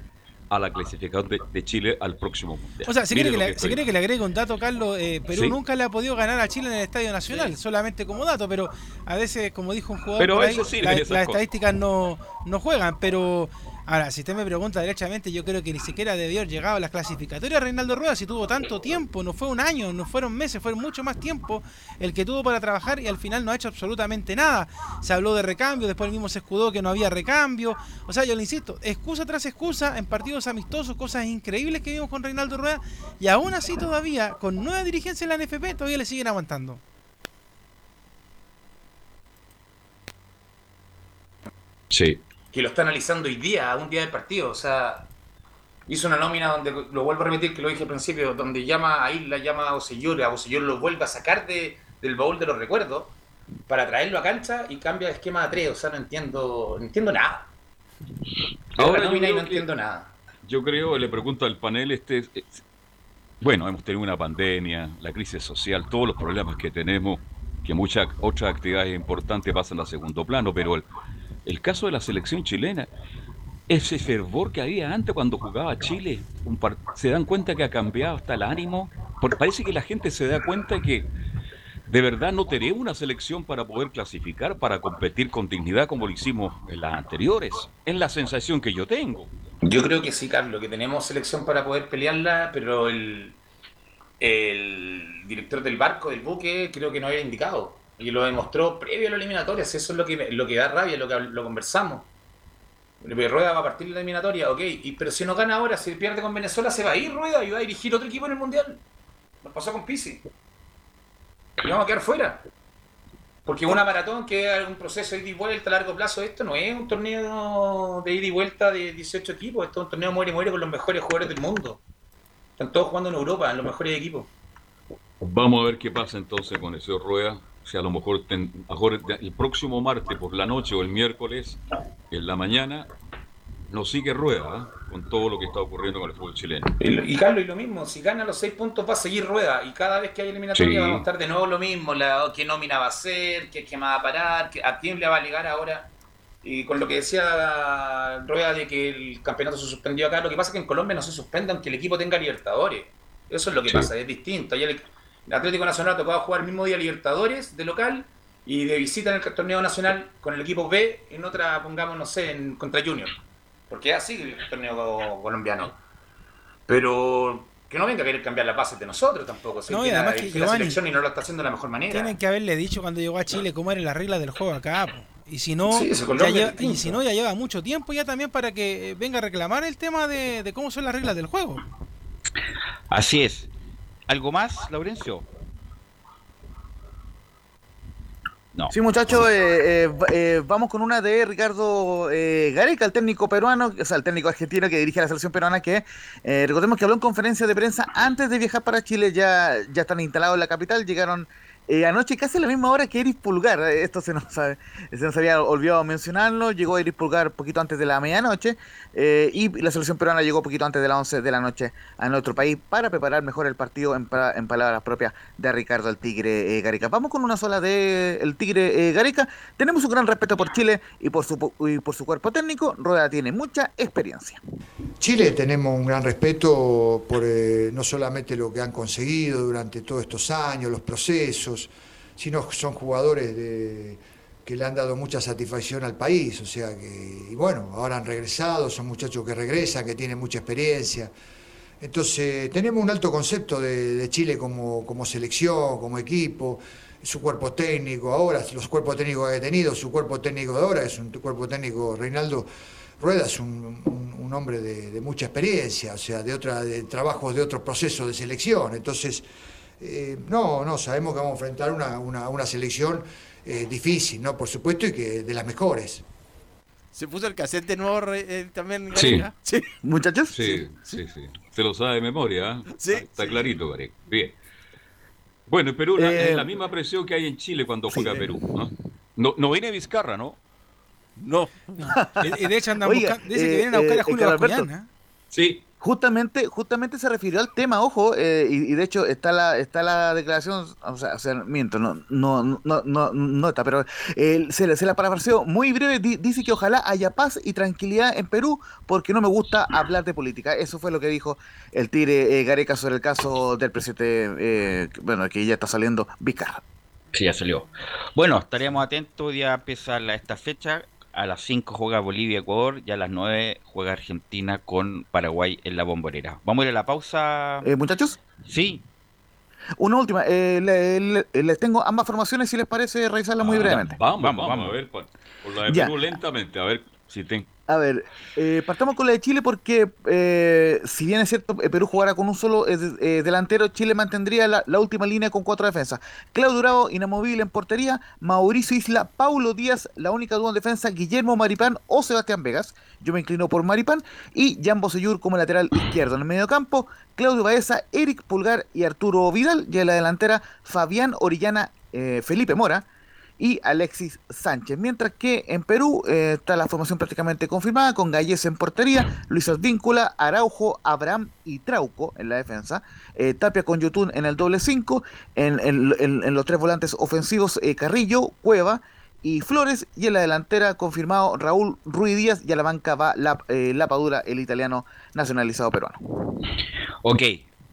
a la clasificación de, de Chile al próximo mundial. O sea, si quiere, que que si que le agregue un dato, Carlos, eh, Perú Sí. nunca le ha podido ganar a Chile en el Estadio Nacional, solamente como dato, pero a veces, como dijo un jugador, Pero por ahí, la- las cosas. estadísticas no, no juegan, pero ahora, si usted me pregunta derechamente, yo creo que ni siquiera debió haber llegado a las clasificatorias Reinaldo Rueda si tuvo tanto tiempo, no fue un año, no fueron meses, fue mucho más tiempo el que tuvo para trabajar y al final no ha hecho absolutamente nada. Se habló de recambio, después el mismo se escudó que no había recambio. O sea, yo le insisto, excusa tras excusa en partidos amistosos, cosas increíbles que vimos con Reinaldo Rueda y aún así todavía, con nueva dirigencia en la NFP, todavía le siguen aguantando. Sí. Que lo está analizando hoy día, a un día del partido. O sea, hizo una nómina donde, lo vuelvo a repetir, que lo dije al principio, donde llama a Isla, llama a Osellor, a Osellor lo vuelve a sacar de, del baúl de los recuerdos para traerlo a cancha y cambia el esquema de tres. O sea, no entiendo, no entiendo nada. Ahora yo nómina y no que- entiendo nada. Yo creo, le pregunto al panel, este, es- es- bueno, hemos tenido una pandemia, la crisis social, todos los problemas que tenemos, que muchas otras actividades importantes pasan a segundo plano, pero el, el caso de la selección chilena, ese fervor que había antes cuando jugaba Chile, se dan cuenta que ha cambiado hasta el ánimo, porque parece que la gente se da cuenta que de verdad no tenemos una selección para poder clasificar, para competir con dignidad como lo hicimos en las anteriores. Es la sensación que yo tengo. Yo creo que sí, Carlos, que tenemos selección para poder pelearla, pero el, el director del barco, del buque, creo que no había indicado. Y lo demostró previo a la eliminatoria. Eso es lo que, lo que da rabia, lo que lo conversamos. Porque Rueda va a partir de la eliminatoria, ok, y, pero si no gana ahora, si pierde con Venezuela, se va a ir Rueda y va a dirigir otro equipo en el Mundial. Nos pasó con Pisi. Y vamos a quedar fuera. Porque una maratón que es un proceso de ida y vuelta a largo plazo, esto no es un torneo de ida y vuelta de 18 equipos, esto es un torneo muere y muere con los mejores jugadores del mundo. Están todos jugando en Europa, en los mejores equipos. Vamos a ver qué pasa entonces con el señor Rueda. Si a lo mejor, ten- mejor el próximo martes por la noche o el miércoles en la mañana nos sigue Rueda ¿ah? con todo lo que está ocurriendo con el fútbol chileno. Y, y Carlos, y lo mismo, si gana los seis puntos va a seguir rueda. Y cada vez que hay eliminatoria Sí. vamos a estar de nuevo lo mismo. La, ¿Qué nómina va a ser? ¿Qué esquema va a parar? ¿Qué- ¿A quién le va a ligar ahora? Y con lo que decía Rueda de que el campeonato se suspendió acá, lo que pasa es que en Colombia no se suspende aunque el equipo tenga Libertadores. Eso es lo que Sí. pasa, es distinto. Ayer el, el Atlético Nacional tocaba jugar el mismo día Libertadores de local y de visita en el torneo nacional con el equipo B en otra, pongamos, no sé, en, contra Junior. Porque es así el torneo colombiano. Pero que no venga a querer cambiar las bases de nosotros tampoco. Si No, y además la- que, la selección y no lo está haciendo de la mejor manera. Tienen que haberle dicho cuando llegó a Chile cómo eran las reglas del juego acá. po. Y si no, Sí, ya lleva, y si no, ya lleva mucho tiempo ya también para que venga a reclamar el tema de, de cómo son las reglas del juego. Así es. ¿Algo más, Laurencio? No. Sí, muchachos, eh, eh, eh, vamos con una de Ricardo eh, Gareca, el técnico peruano, o sea, el técnico argentino que dirige la selección peruana, que eh, recordemos que habló en conferencia de prensa antes de viajar para Chile, ya, ya están instalados en la capital, llegaron eh, anoche casi a la misma hora que Iris Pulgar, eh, esto se nos, se nos había olvidado mencionarlo, llegó Iris Pulgar poquito antes de la medianoche eh, y la selección peruana llegó poquito antes de las 11 de la noche a nuestro país para preparar mejor el partido en, pa- en palabras propias de Ricardo el Tigre eh, Gareca. Vamos con una sola de el Tigre Gareca. Tenemos un gran respeto por Chile y por su, y por su cuerpo técnico. Rueda tiene mucha experiencia. Chile tenemos un gran respeto por no solamente lo que han conseguido durante todos estos años, los procesos, sino son jugadores que le han dado mucha satisfacción al país. O sea que, y bueno, ahora han regresado, son muchachos que regresan, que tienen mucha experiencia. Entonces, tenemos un alto concepto de, Chile como, como selección, como equipo, su cuerpo técnico, ahora los cuerpos técnicos que ha tenido, su cuerpo técnico de ahora es un cuerpo técnico, Reinaldo Rueda es un, hombre de, de mucha experiencia, o sea, de, otra, de trabajos de otros procesos de selección. Entonces, eh, no, no, sabemos que vamos a enfrentar una, una- una selección eh, difícil, ¿no? Por supuesto, y que de las mejores. ¿Se puso el cassette de nuevo re- eh, también? Sí. Gareca? Sí. Muchachos. Sí, sí, sí. Se lo sabe de memoria. ¿ah? Sí, Está, está clarito, Gareca. Bien. Bueno, en Perú la- Eh, es la misma presión que hay en Chile cuando juega Perú. ¿no? No, no viene Vizcarra, ¿no? No. Y de hecho andan Oiga, buscando, dice que eh, vienen a buscar eh, a Julio. ¿eh? Sí. Justamente, justamente se refirió al tema, ojo, eh, y, de hecho está la, está la declaración, o sea, o sea, miento, no, no, no, no, no está, pero eh, se, se la parafraseó muy breve, di- dice que ojalá haya paz y tranquilidad en Perú, porque no me gusta hablar de política. Eso fue lo que dijo el Tigre eh, Gareca sobre el caso del presidente, eh, bueno, que ya está saliendo Vizcarra. Sí, ya salió. Bueno, estaríamos atentos. Día empieza la, esta fecha. A las 5 juega Bolivia-Ecuador y a las 9 juega Argentina con Paraguay en la bombonera. Vamos a ir a la pausa. Eh, muchachos. Sí. Una última, eh, le- le- les tengo ambas formaciones, si les parece revisarlas muy Ah, brevemente. Vamos, Vamos, vamos, vamos. a ver, por, por la de Ya. Perú lentamente, a ver A ver, eh, partamos con la de Chile porque eh, si bien es cierto, eh, Perú jugará con un solo eh, de- delantero, Chile mantendría la, última línea con cuatro defensas. Claudio Bravo, inamovible en portería, Mauricio Isla, Paulo Díaz, la única duda en defensa, Guillermo Maripán o Sebastián Vegas. Yo me inclino por Maripán y Jan Bosellur como lateral izquierdo. En el medio campo, Claudio Baeza, Eric Pulgar y Arturo Vidal. Y en la delantera, Fabián Orellana, Felipe Mora y Alexis Sánchez. Mientras que en Perú eh, está la formación prácticamente confirmada con Gallés en portería, Luis Advíncula, Araujo, Abraham y Trauco en la defensa, eh, Tapia con Yotun en el doble 5, en, los tres volantes ofensivos eh, Carrillo, Cueva y Flores, y en la delantera confirmado Raúl Ruiz Díaz y a la banca va la, eh, Lapadura, el italiano nacionalizado peruano. Ok.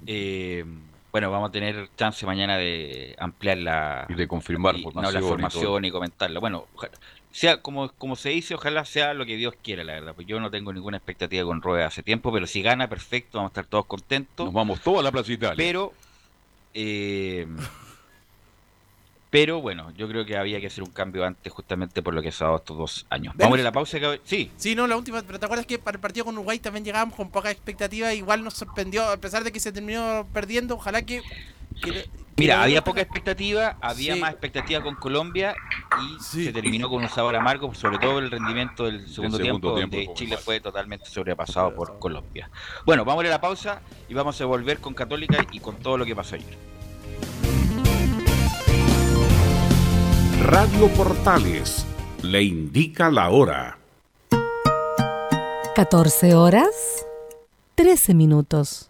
eh, bueno, vamos a tener chance mañana de ampliar la. Y de confirmar y- no, la y todo. formación y, comentarla. Bueno, ojalá- sea como, como se dice, ojalá sea lo que Dios quiera, la verdad. Pues yo no tengo ninguna expectativa con Rueda hace tiempo, pero si gana, perfecto, vamos a estar todos contentos. Nos vamos todos a la Plaza Italia. Pero, eh, pero bueno, yo creo que había que hacer un cambio antes, justamente por lo que ha dado estos dos años. Vamos a ir a la pausa. que- Sí, Sí, no, la última, pero ¿te acuerdas que para el partido con Uruguay también llegábamos con poca expectativa? Igual nos sorprendió, a pesar de que se terminó perdiendo, ojalá que... Mira, había poca expectativa, había Sí. más expectativa con Colombia y se terminó con un sabor amargo, sobre todo el rendimiento del segundo, segundo tiempo, tiempo donde fue Chile fue totalmente sobrepasado por Colombia. Bueno, vamos a ir a la pausa y vamos a volver con Católica y con todo lo que pasó ayer. Radio Portales le indica la hora. 14 horas, 13 minutos.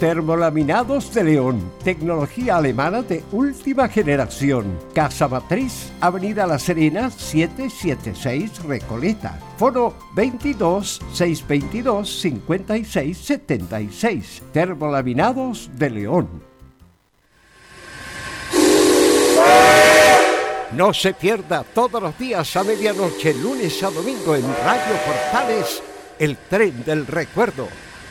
Termolaminados de León, tecnología alemana de última generación. Casa Matriz, Avenida La Serena, 776 Recoleta. Foro 22 622 56 76. Termolaminados de León. No se pierda todos los días a medianoche, lunes a domingo en Radio Portales, el tren del recuerdo.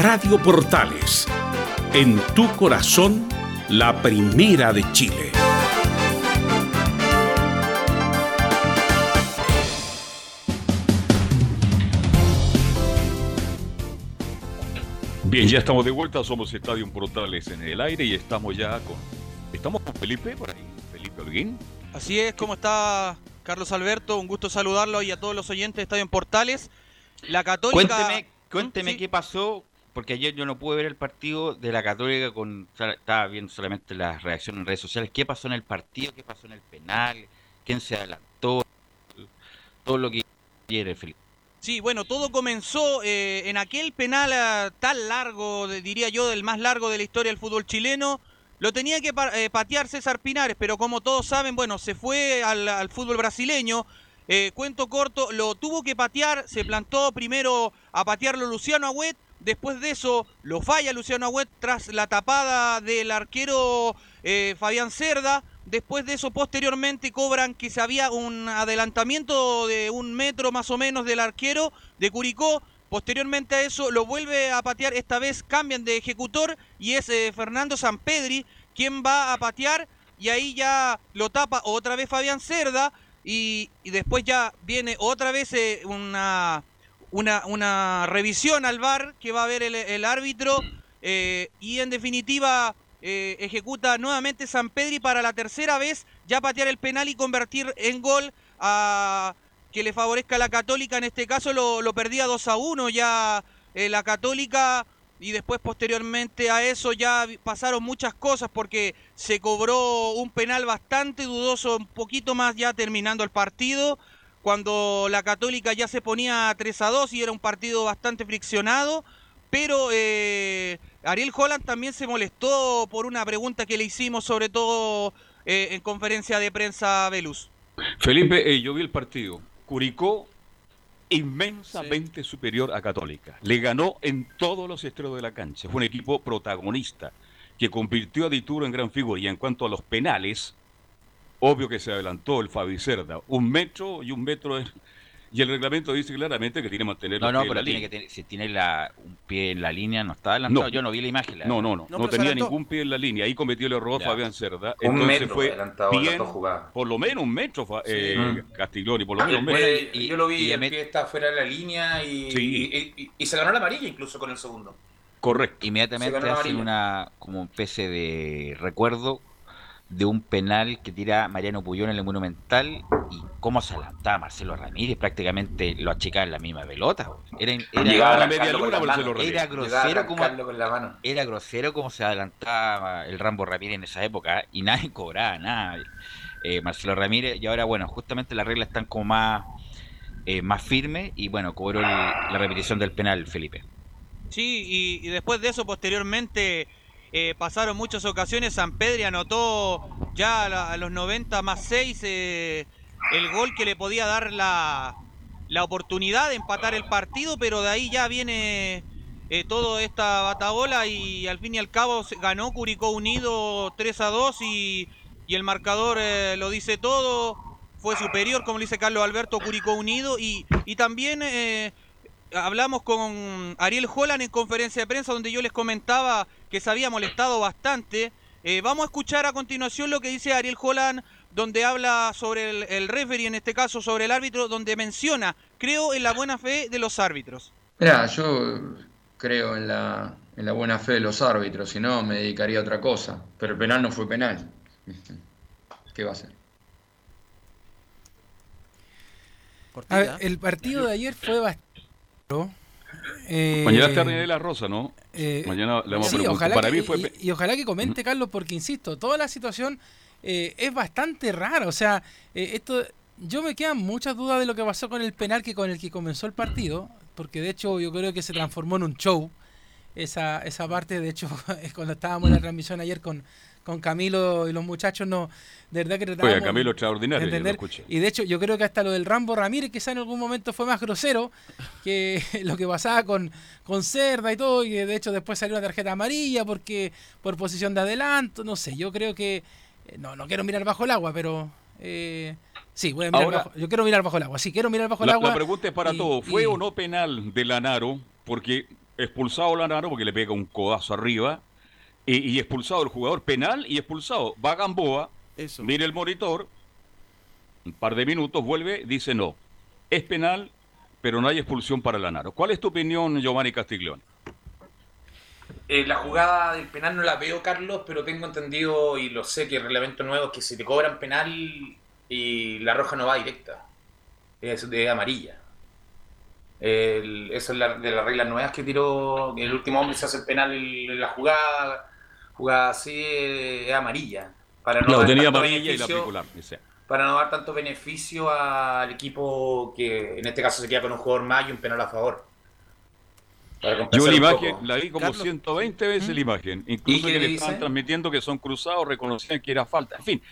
Radio Portales, en tu corazón, la primera de Chile. Bien, ya estamos de vuelta, somos Estadio Portales en el aire y estamos ya con... Estamos con Felipe por ahí, Felipe Holguín. Así es, ¿cómo está Carlos Alberto? Un gusto saludarlo y a todos los oyentes de Estadio Portales. La Católica... Cuénteme, cuénteme qué pasó, porque ayer yo no pude ver el partido de la Católica, con estaba viendo solamente las reacciones en redes sociales. ¿Qué pasó en el partido? ¿Qué pasó en el penal? ¿Quién se adelantó? Todo lo que quiere, Felipe. Sí, bueno, todo comenzó eh, en aquel penal ah, tan largo, diría yo, del más largo de la historia del fútbol chileno. Lo tenía que eh, patear César Pinares, pero como todos saben, bueno, se fue al, al fútbol brasileño. Eh, cuento corto, lo tuvo que patear, se plantó primero a patearlo Luciano Agüet, después de eso lo falla Luciano Agüet tras la tapada del arquero eh, Fabián Cerda. Después de eso, posteriormente, cobran que se había un adelantamiento de un metro más o menos del arquero de Curicó. Posteriormente a eso, lo vuelve a patear. Esta vez cambian de ejecutor y es eh, Fernando Sampedri quien va a patear. Y ahí ya lo tapa otra vez Fabián Cerda. Y, después ya viene otra vez eh, una, una, una revisión al VAR que va a ver el, árbitro. eh, y en definitiva eh, ejecuta nuevamente San Pedri para la tercera vez ya patear el penal y convertir en gol a que le favorezca a la Católica. En este caso lo, lo perdía 2 a 1 ya eh, la Católica y después posteriormente a eso ya pasaron muchas cosas porque se cobró un penal bastante dudoso, un poquito más ya terminando el partido, cuando la Católica ya se ponía 3 a 2 y era un partido bastante friccionado, pero eh, Ariel Holland también se molestó por una pregunta que le hicimos, sobre todo eh, en conferencia de prensa Velus. Felipe, eh, yo vi el partido. Curicó inmensamente superior a Católica. Le ganó en todos los extremos de la cancha. Fue un equipo protagonista que convirtió a Dituro en gran figura. Y en cuanto a los penales, obvio que se adelantó el Fabi Cerda. Un metro y un metro. es- Y el reglamento dice claramente que tiene que mantener No, no, pero la tiene que tener, si tiene la, un pie en la línea, no está adelantado. No. Yo no vi la imagen. la No, no, no, no, tenía ningún pie en la línea. Ahí cometió el error Ya. Fabián Cerda. Un Entonces metro fue adelantado bien, por lo menos un metro, eh, Mm. Castiglioni, por lo menos un Bueno, metro. y- yo lo vi, y el pie está fuera de la línea y, Sí. y, y- y se ganó la amarilla incluso con el segundo. Correcto. Inmediatamente amarilla. una como especie de recuerdo de un penal que tira Mariano Puyol en el Monumental y cómo se adelantaba Marcelo Ramírez, prácticamente lo achicaba en la misma pelota. Era, era, Llegaba a la media luna la Marcelo mano. Ramírez. era grosero como con la mano. era grosero como se adelantaba el Rambo Ramírez en esa época y nadie cobraba nada. Eh, Marcelo Ramírez y ahora bueno, justamente las reglas están como más eh, más firmes y bueno, cobró el- la repetición del penal Felipe. Sí, y, y después de eso, posteriormente, eh, pasaron muchas ocasiones. San Pedri anotó ya a, los 90 más 6 el gol que le podía dar la, la oportunidad de empatar el partido, pero de ahí ya viene eh, toda esta batabola y al fin y al cabo ganó Curicó Unido 3 a 2 y, y el marcador eh, lo dice todo. Fue superior, como dice Carlos Alberto, Curicó Unido y, y también... eh, hablamos con Ariel Holland en conferencia de prensa donde yo les comentaba que se había molestado bastante. Eh, vamos a escuchar a continuación lo que dice Ariel Holland donde habla sobre el, el referee, en este caso sobre el árbitro, donde menciona, creo en la buena fe de los árbitros. Mira, yo creo en la, en la buena fe de los árbitros, si no me dedicaría a otra cosa. Pero el penal no fue penal. ¿Qué va a ser? A ver, el partido de ayer fue bastante. Eh, Mañana está René de la Rosa, ¿no? eh, Mañana le vamos a sí, preguntar. ojalá Para que- mí fue. y, y ojalá que comente, Carlos, porque insisto, toda la situación eh, es bastante raro. O sea, eh, esto yo me quedan muchas dudas de lo que pasó con el penal que con el que comenzó el partido, porque de hecho yo creo que se transformó en un show. Esa, esa parte, de hecho, es cuando estábamos en la transmisión ayer con, con Camilo y los muchachos, no, de verdad que tratábamos Oye, Camilo extraordinario, de yo lo entender. Y de hecho, yo creo que hasta lo del Rambo Ramírez, quizá en algún momento fue más grosero que lo que pasaba con, con Cerda y todo, y de hecho después salió una tarjeta amarilla porque por posición de adelanto, no sé, yo creo que, eh, no, no quiero mirar bajo el agua, pero eh, sí, voy a mirar Ahora- bajo, yo quiero mirar bajo el agua, sí, quiero mirar bajo el La, agua. la pregunta es para todos. ¿Fue y- o no penal de Lanaro? Porque expulsado Lanaro porque le pega un codazo arriba. Y, y expulsado el jugador penal y expulsado. Va Gamboa, mira el monitor, un par de minutos, vuelve, dice no. Es penal, pero no hay expulsión para Lanaro. ¿Cuál es tu opinión, Giovanni Castiglione? Eh, la jugada del penal no la veo, Carlos, pero tengo entendido y lo sé que el reglamento nuevo es que si te cobran penal y la roja no va directa, es de amarilla. El- eso es la- de las reglas nuevas que tiró el último hombre se hace el penal en la jugada, jugada así eh, es amarilla. Para no No, dar tenía tanto amarilla y la para no dar tanto beneficio al equipo que en este caso se queda con un jugador más y un penal a favor. Para Yo la imagen poco. la vi como Carlos. 120 veces la imagen. ¿Y Incluso que le dice? estaban transmitiendo que son cruzados, reconocían que era falta. En fin.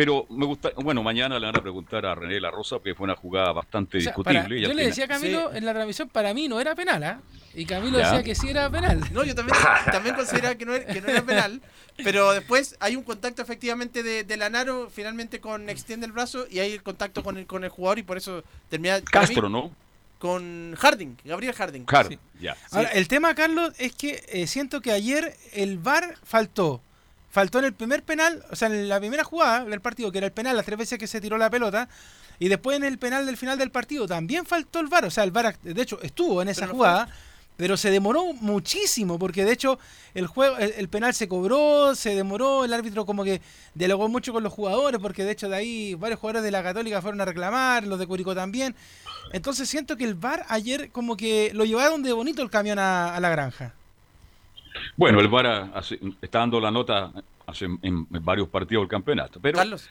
Pero me gusta, bueno, mañana le van a preguntar a René La Rosa, porque fue una jugada bastante O sea, discutible. para- y yo le decía a Camilo en la transmisión, para mí no era penal, ¿ah? Y Camilo Ya. decía que sí era penal. No, yo también, también consideraba que no, era, que no era penal, pero después hay un contacto efectivamente de, de Lanaro, finalmente con extiende el brazo y hay el contacto con el, con el jugador y por eso termina... mí, Castro, ¿no? Con Harding, Gabriel Harding. Claro, Sí. ya. Ahora, el tema, Carlos, es que eh, siento que ayer el VAR faltó. Faltó en el primer penal, o sea, en la primera jugada del partido, que era el penal, las tres veces que se tiró la pelota, y después en el penal del final del partido también faltó el VAR. O sea, el VAR, de hecho, estuvo en esa Pero no jugada, pero se demoró muchísimo, porque de hecho el juego, el, el penal se cobró, se demoró, el árbitro como que dialogó mucho con los jugadores, porque de hecho de ahí varios jugadores de la Católica fueron a reclamar, los de Curicó también. Entonces siento que el VAR ayer como que lo llevaron de bonito el camión a, a la granja. Bueno, el VAR hace- está dando la nota hace, en, en varios partidos del campeonato. Pero, Carlos.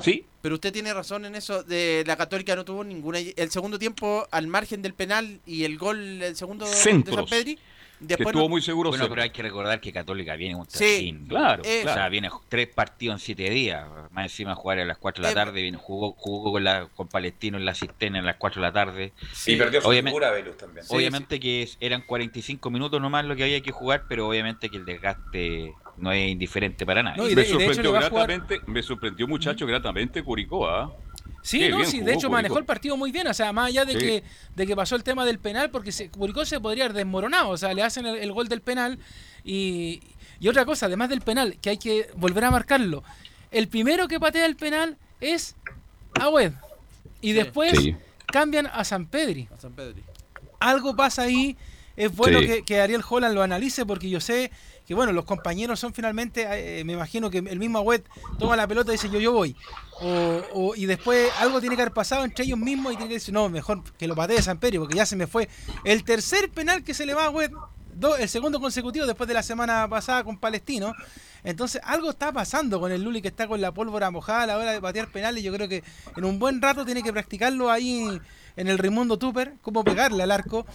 Sí. Pero usted tiene razón en eso de la Católica no tuvo ninguna el segundo tiempo al margen del penal y el gol el segundo de San Centros. Pedri. Después estuvo no- muy seguro Bueno, pero hay que recordar que Católica viene un Sí, claro, O sea, viene tres partidos en siete días. Más encima jugar a las 4 de Eh, la tarde. Viene, jugó jugó con, la, con Palestino en la cisterna a las 4 de la tarde. Y perdió su Obviamente- figura Velus también. Obviamente que es- eran 45 minutos nomás lo que había que jugar, pero obviamente que el desgaste no es indiferente para nadie. No, y me de- y de hecho sorprendió jugar- gratamente, me sorprendió muchacho gratamente Curicó, ¿ah? Sí, Qué no, bien sí, de hecho Curicó. manejó el partido muy bien, o sea, más allá de Sí. que de que pasó el tema del penal, porque se, Curicó se podría haber desmoronado, o sea, le hacen el, el gol del penal y, y otra cosa, además del penal, que hay que volver a marcarlo, el primero que patea el penal es Agüed y después Sí. cambian a San Pedri. A San Pedri. Algo pasa ahí, es bueno Sí. que, que Ariel Holland lo analice porque yo sé que bueno, los compañeros son finalmente, eh, me imagino que el mismo Agüed toma la pelota y dice yo, yo voy. O, o- y después algo tiene que haber pasado entre ellos mismos y tiene que decir, no, mejor que lo patee San Pedro porque ya se me fue. El tercer penal que se le va a Agüed, do- el segundo consecutivo después de la semana pasada con Palestino. Entonces algo está pasando con el Luli que está con la pólvora mojada a la hora de patear penales. Yo creo que en un buen rato tiene que practicarlo ahí en el Raimundo Tupper, cómo pegarle al arco.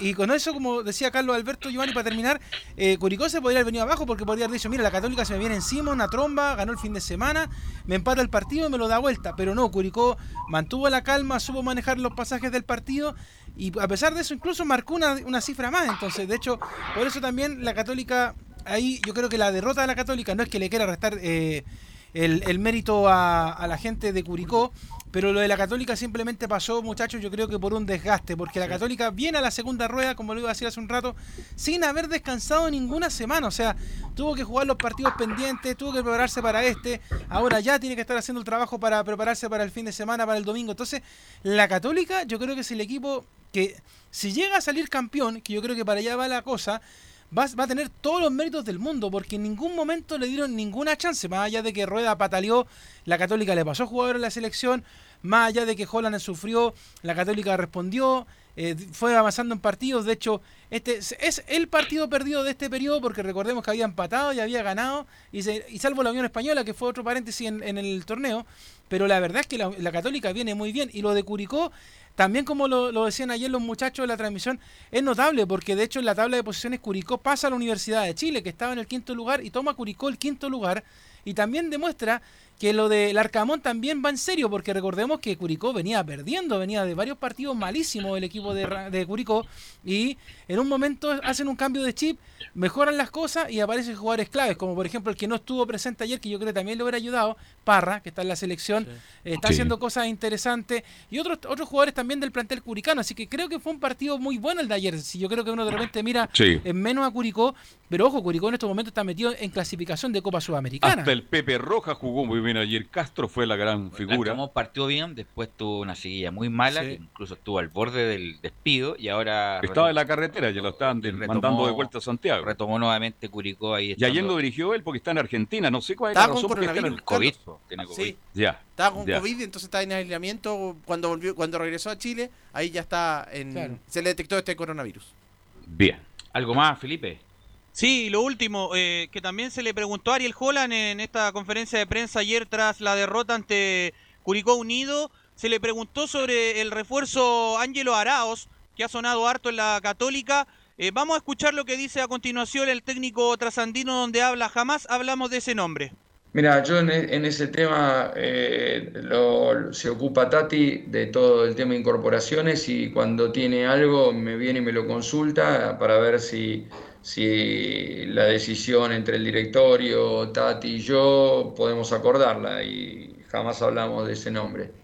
Y, y con eso, como decía Carlos Alberto Giovanni, para terminar, eh, Curicó se podría haber venido abajo porque podría haber dicho, mira, la Católica se me viene encima, una tromba, ganó el fin de semana, me empata el partido y me lo da vuelta. Pero no, Curicó mantuvo la calma, supo manejar los pasajes del partido y a pesar de eso incluso marcó una, una cifra más. Entonces, de hecho, por eso también la Católica, ahí yo creo que la derrota de la Católica no es que le quiera restar... eh, el, el mérito a, a la gente de Curicó, pero lo de la Católica simplemente pasó, muchachos, yo creo que por un desgaste, porque la Católica viene a la segunda rueda, como lo iba a decir hace un rato, sin haber descansado ninguna semana, o sea, tuvo que jugar los partidos pendientes, tuvo que prepararse para este, ahora ya tiene que estar haciendo el trabajo para prepararse para el fin de semana, para el domingo, entonces la Católica yo creo que es el equipo que si llega a salir campeón, que yo creo que para allá va la cosa, va, va a tener todos los méritos del mundo, porque en ningún momento le dieron ninguna chance, más allá de que Rueda pataleó, la Católica le pasó jugador en la selección, más allá de que Holland sufrió, la Católica respondió, eh, fue avanzando en partidos. De hecho, este es- el partido perdido de este periodo porque recordemos que había empatado y había ganado. Y, se- y salvo la Unión Española, que fue otro paréntesis en el torneo. Pero la verdad es que la, Católica viene muy bien. Y lo de Curicó, también como lo, lo decían ayer los muchachos de la transmisión, es notable porque de hecho en la tabla de posiciones Curicó pasa a la Universidad de Chile, que estaba en el quinto lugar, y toma Curicó el quinto lugar. Y también demuestra que lo del Arcamón también va en serio, porque recordemos que Curicó venía perdiendo, venía de varios partidos malísimos el equipo de, de Curicó, y en un momento hacen un cambio de chip, mejoran las cosas y aparecen jugadores claves, como por ejemplo el que no estuvo presente ayer, que yo creo que también le hubiera ayudado, Parra, que está en la selección, eh, está Sí. haciendo cosas interesantes, y otros, otros jugadores también del plantel curicano, así que creo que fue un partido muy bueno el de ayer, si yo creo que uno de repente mira Sí. en menos a Curicó, pero ojo, Curicó en estos momentos está metido en clasificación de Copa Sudamericana. Hasta el Pepe Roja jugó muy bien ayer. Castro fue la gran figura. Partió bien, después tuvo una seguilla muy mala, Sí. que incluso estuvo al borde del despido y ahora... Estaba en la carretera, ya lo estaban de- retomó- mandando de vuelta a Santiago. Retomó nuevamente Curicó ahí. Y ayer estando- lo dirigió él porque está en Argentina. No sé cuál es la Estaba con razón por qué está en coronavirus, el COVID, tiene COVID. Sí. Ya. Estaba con ya. COVID, entonces estaba en aislamiento. Cuando volvió, cuando regresó a Chile, ahí ya está en. Claro. Se le detectó este coronavirus. Bien. ¿Algo más, Felipe? Sí, lo último, eh, que también se le preguntó a Ariel Holland en esta conferencia de prensa ayer tras la derrota ante Curicó Unido, se le preguntó sobre el refuerzo Ángelo Araos, que ha sonado harto en la Católica. Eh, vamos a escuchar lo que dice a continuación el técnico trasandino donde habla, jamás hablamos de ese nombre. Mira, yo en, e- en ese tema eh, lo- se ocupa Tati de todo el tema de incorporaciones y cuando tiene algo me viene y me lo consulta para ver si, si la decisión entre el directorio, Tati y yo podemos acordarla y jamás hablamos de ese nombre.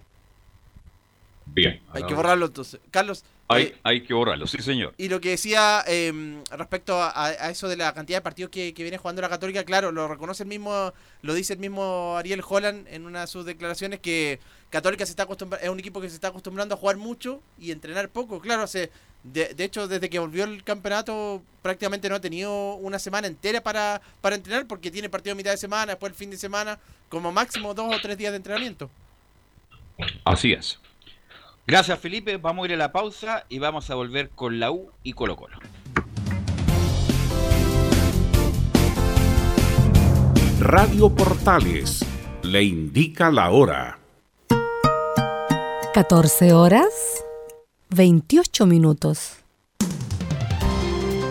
Bien. Hay que borrarlo entonces. Carlos, Hay, eh, hay que borrarlo, sí, señor. y lo que decía eh, respecto a, a eso de la cantidad de partidos que, que viene jugando la Católica, claro, lo reconoce el mismo, lo dice el mismo Ariel Holland en una de sus declaraciones que Católica se está es un equipo que se está acostumbrando a jugar mucho y entrenar poco. Claro, hace, de, de hecho, desde que volvió el campeonato prácticamente no ha tenido una semana entera para, para entrenar porque tiene partido a mitad de semana, después el fin de semana, como máximo dos o tres días de entrenamiento. Así es. Gracias, Felipe. Vamos a ir a la pausa y vamos a volver con la U y Colo Colo. Radio Portales le indica la hora. 14 horas 28 minutos.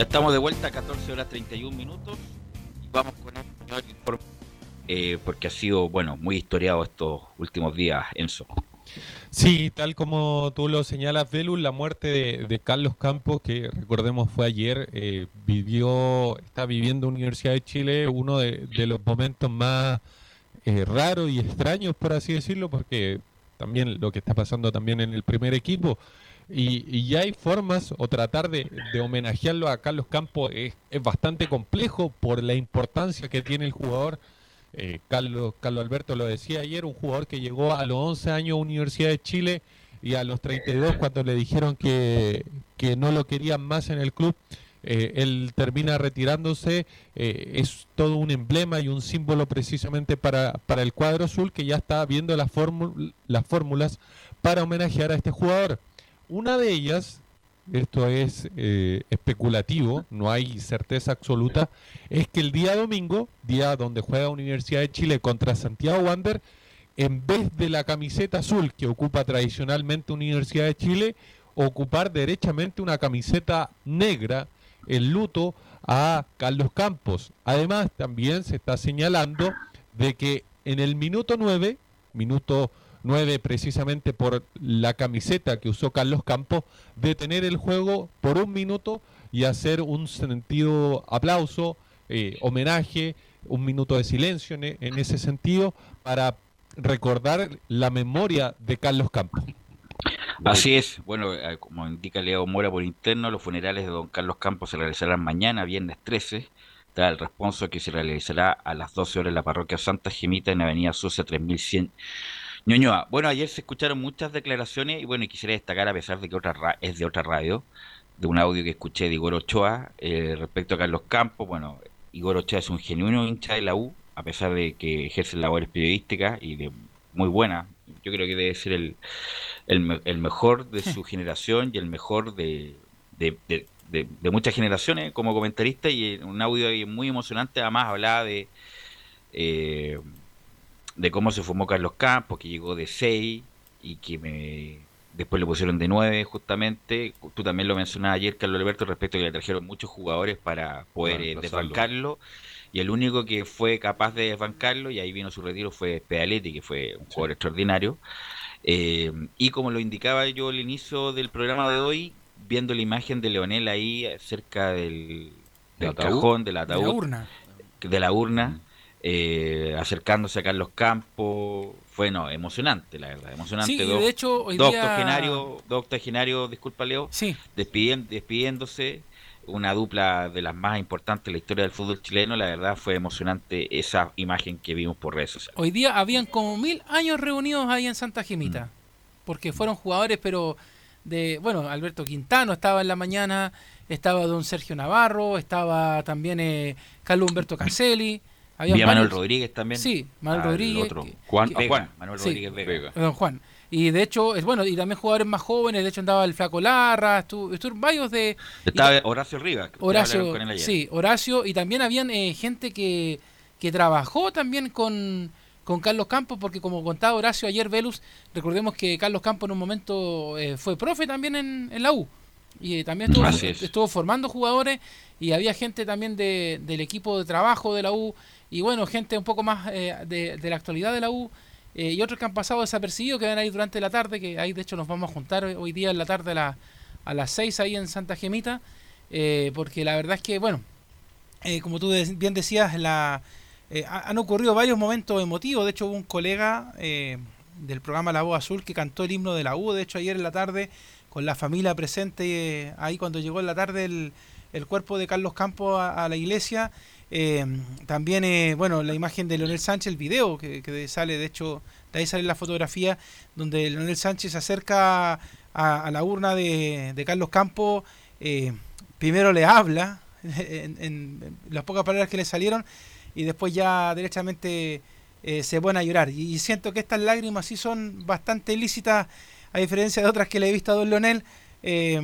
Ya estamos de vuelta a 14 horas 31 minutos y vamos con el primer informe, eh, porque ha sido, bueno, muy historiado estos últimos días, Enzo. Sí, tal como tú lo señalas, Velus, la muerte de, de Carlos Campos, que recordemos fue ayer, eh, vivió, está viviendo en Universidad de Chile uno de, de los momentos más eh, raros y extraños, por así decirlo, porque también lo que está pasando también en el primer equipo. Y, y ya hay formas, o tratar de, homenajearlo a Carlos Campos es, es bastante complejo por la importancia que tiene el jugador. Eh, Carlos, Carlos Alberto lo decía ayer, un jugador que llegó a los 11 años a Universidad de Chile y a los 32 cuando le dijeron que, que no lo querían más en el club, eh, él termina retirándose, eh, es todo un emblema y un símbolo precisamente para, para el cuadro azul que ya está viendo las, las fórmulas para homenajear a este jugador. Una de ellas, esto es eh, especulativo, no hay certeza absoluta, es que el día domingo, día donde juega Universidad de Chile contra Santiago Wander, en vez de la camiseta azul que ocupa tradicionalmente Universidad de Chile, ocupar derechamente una camiseta negra en luto a Carlos Campos. Además, también se está señalando de que en el minuto 9, minuto 9 precisamente por la camiseta que usó Carlos Campos, detener el juego por un minuto y hacer un sentido aplauso, eh, homenaje, un minuto de silencio en, en ese sentido para recordar la memoria de Carlos Campos. Así es, bueno, eh, como indica Leo Mora por interno, los funerales de don Carlos Campos se realizarán mañana, viernes 13. Está el responso que se realizará a las 12 horas en la parroquia Santa Gemita en Avenida Sucia 3100. Ñoñoa, bueno, ayer se escucharon muchas declaraciones y bueno, y quisiera destacar, a pesar de que otra ra- es de otra radio, de un audio que escuché de Igor Ochoa eh, respecto a Carlos Campos. Bueno, Igor Ochoa es un genuino hincha de la U, a pesar de que ejerce labores periodísticas y de muy buena. Yo creo que debe ser el, el, me- el mejor de su generación y el mejor de, de, de- de- de muchas generaciones como comentarista y en un audio ahí muy emocionante además hablaba de eh, de cómo se formó Carlos Campos que llegó de 6 y que me después le pusieron de 9 justamente. Tú también lo mencionabas ayer Carlos Alberto respecto a que le trajeron muchos jugadores para poder eh, desbancarlo. Y el único que fue capaz de desbancarlo y ahí vino su retiro fue Pedaletti que fue un jugador extraordinario. Eh, y como lo indicaba yo al inicio del programa de hoy, viendo la imagen de Leonel ahí cerca del, del ataúd? cajón, del De la ataúd, urna. de la urna, eh, acercándose a Carlos Campos, fue no, emocionante, la verdad, emocionante. Sí, y dos, de hecho, hoy dos día- octogenarios, dos octogenarios, disculpa Leo, Sí. despidien- despidiéndose, una dupla de las más importantes de la historia del fútbol chileno, la verdad fue emocionante esa imagen que vimos por redes sociales. Hoy día habían como mil años reunidos ahí en Santa Gemita. Porque fueron jugadores, pero de. Bueno, Alberto Quintano estaba en la mañana, estaba don Sergio Navarro, estaba también eh, Carlos Humberto Caselli. Habían Vi a Manuel varios- Rodríguez también. Sí, Manuel Rodríguez. otro. que- Juan, que- Juan, Manuel sí, Rodríguez Vega. Don Juan. Y de hecho, es bueno, y también jugadores más jóvenes, de hecho andaba el Flaco Larra, estuvo, estuvieron varios de... Estaba Horacio Rivas. Horacio, hablaron con él ayer. sí, Horacio, y también habían eh, gente que, que trabajó también con, con Carlos Campos, porque como contaba Horacio ayer, Velus, recordemos que Carlos Campos en un momento eh, fue profe también en, en la U, y eh, también estuvo, es. estuvo formando jugadores, y había gente también de, del equipo de trabajo de la U, y bueno, gente un poco más eh, de, la actualidad de la U, eh, y otros que han pasado desapercibidos, que van a ir durante la tarde, que ahí de hecho nos vamos a juntar hoy- día en la tarde a, a las 6 ahí en Santa Gemita, eh, porque la verdad es que, bueno, como tú bien decías, la, ha- han ocurrido varios momentos emotivos. De hecho, hubo un colega del programa La Voz Azul que cantó el himno de la U. De hecho, ayer en la tarde, con la familia presente, ahí cuando llegó en la tarde el, el cuerpo de Carlos Campos a la iglesia. Eh, también, eh, bueno, la imagen de Leonel Sánchez, el video que, sale, de hecho, de ahí sale la fotografía donde Leonel Sánchez se acerca a, la urna de, Carlos Campos, eh, primero le habla, en, las pocas palabras que le salieron, y después ya derechamente eh, se pone a llorar. Y, y siento que estas lágrimas sí son bastante lícitas, a diferencia de otras que le he visto a don Leonel, eh,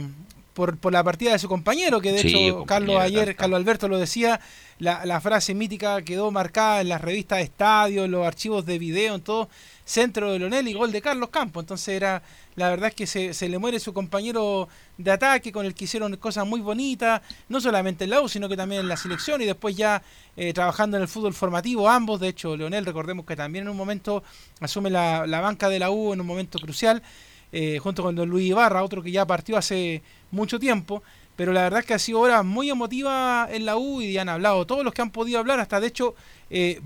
por, por la partida de su compañero, que de Sí, hecho Carlos ayer. Carlos Alberto lo decía, la, la frase mítica quedó marcada en las revistas de estadio, en los archivos de video, en todo, centro de Leonel y gol de Carlos Campos. Entonces era, la verdad es que se, se le muere su compañero de ataque con el que hicieron cosas muy bonitas, no solamente en la U, sino que también en la selección y después ya eh, trabajando en el fútbol formativo, ambos. De hecho, Leonel, recordemos que también en un momento asume la, la banca de la U en un momento crucial, eh, junto con don Luis Ibarra, otro que ya partió hace mucho tiempo. Pero la verdad es que ha sido hora muy emotiva en la U y han hablado todos los que han podido hablar. Hasta de hecho, eh,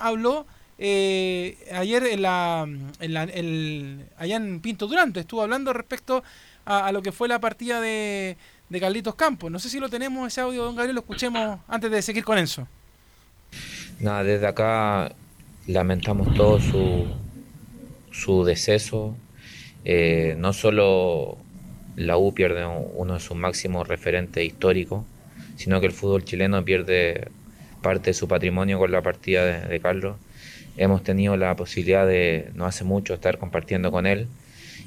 habló eh, ayer en la, en la- el- allá en Pinto Durante. Estuvo hablando respecto a, a lo que fue la partida de, de Carlitos Campos. No sé si lo tenemos ese audio, don Gabriel, lo escuchemos antes de seguir con Enzo. Nada, desde acá lamentamos todo su, su deceso. Eh, no solo la U pierde un- uno de sus máximos referentes históricos, sino que el fútbol chileno pierde parte de su patrimonio con la partida de, Carlos. Hemos tenido la posibilidad de, no hace mucho, estar compartiendo con él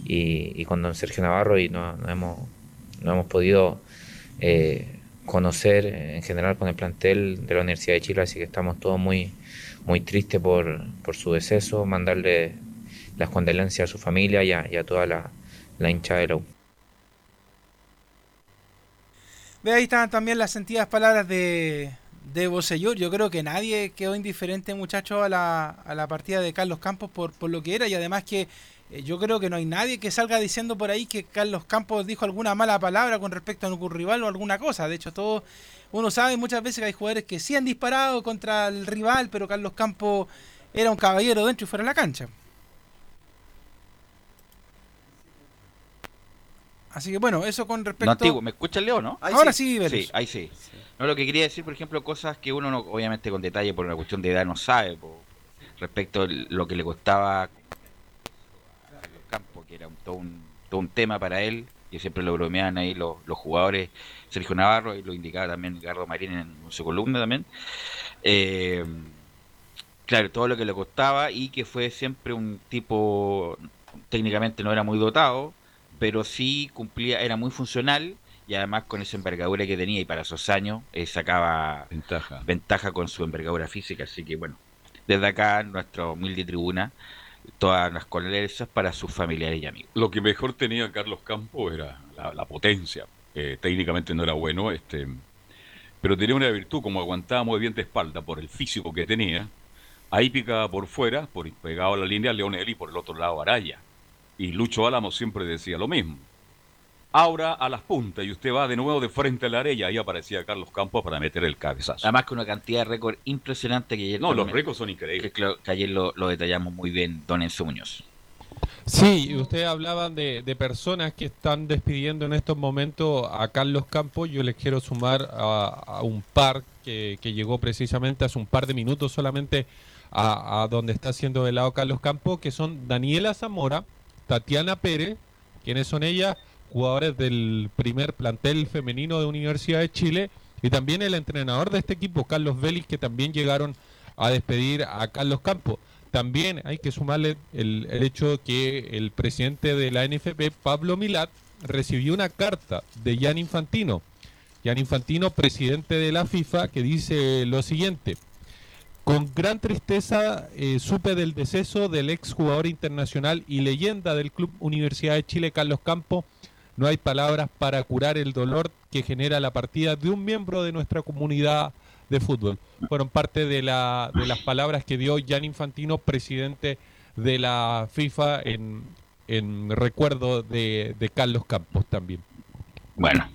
y, con don Sergio Navarro y no, hemos, no hemos podido eh, conocer en general con el plantel de la Universidad de Chile, así que estamos todos muy, muy tristes por, por su deceso, mandarle las condolencias a su familia y a, y a toda la, la hincha de la U. Ve ahí están también las sentidas palabras de, de Bocellur. Yo creo que nadie quedó indiferente, muchachos, a la, a la partida de Carlos Campos por, por lo que era. Y además que eh, yo creo que no hay nadie que salga diciendo por ahí que Carlos Campos dijo alguna mala palabra con respecto a un rival o alguna cosa. De hecho, todo uno sabe muchas veces que hay jugadores que sí han disparado contra el rival, pero Carlos Campos era un caballero dentro y fuera de la cancha. Así que bueno, eso con respecto No antiguo, ¿me escucha el Leo, no? Ahora sí, Velus. Sí, ahí sí. No, lo que quería decir, por ejemplo, cosas que uno no, obviamente con detalle por una cuestión de edad no sabe, respecto a lo que le costaba a Campos, que era un- todo, un, todo un tema para él, que siempre lo bromeaban ahí los, los jugadores, Sergio Navarro, y lo indicaba también Ricardo Marín en su columna también. Eh, claro, todo lo que le costaba y que fue siempre un tipo, técnicamente no era muy dotado, pero sí cumplía, era muy funcional y además con esa envergadura que tenía y para esos años eh, sacaba ventaja. ventaja con su envergadura física. Así que bueno, desde acá, nuestra humilde tribuna, todas las condolencias para sus familiares y amigos. Lo que mejor tenía Carlos Campos era la, la potencia. Eh, técnicamente no era bueno, este, pero tenía una virtud, como aguantaba muy bien de espalda por el físico que tenía. Ahí picaba por fuera, por pegado a la línea Leonel y por el otro lado Araya. Y Lucho Álamo siempre decía lo mismo. Ahora a las puntas y usted va de nuevo de frente a la arella. Ahí aparecía Carlos Campos para meter el cabezazo. Además que una cantidad de récord impresionante que ayer No, los récords son increíbles. Que, que ayer lo, lo detallamos muy bien, don Enzo Muñoz. Sí, y ustedes hablaban de, de personas que están despidiendo en estos momentos a Carlos Campos. Yo les quiero sumar a, a un par que, que llegó precisamente hace un par de minutos solamente a, a donde está siendo velado Carlos Campos, que son Daniela Zamora, Tatiana Pérez, quienes son ellas, jugadores del primer plantel femenino de Universidad de Chile, y también el entrenador de este equipo, Carlos Vélez, que también llegaron a despedir a Carlos Campos. También hay que sumarle el, el hecho que el presidente de la NFP, Pablo Milat, recibió una carta de Jan Infantino. Jan Infantino, presidente de la FIFA, que dice lo siguiente. Con gran tristeza eh, supe del deceso del exjugador internacional y leyenda del Club Universidad de Chile, Carlos Campos. No hay palabras para curar el dolor que genera la partida de un miembro de nuestra comunidad de fútbol. Fueron parte de, la, de las palabras que dio Jan Infantino, presidente de la FIFA, en, en recuerdo de, de Carlos Campos también. Bueno.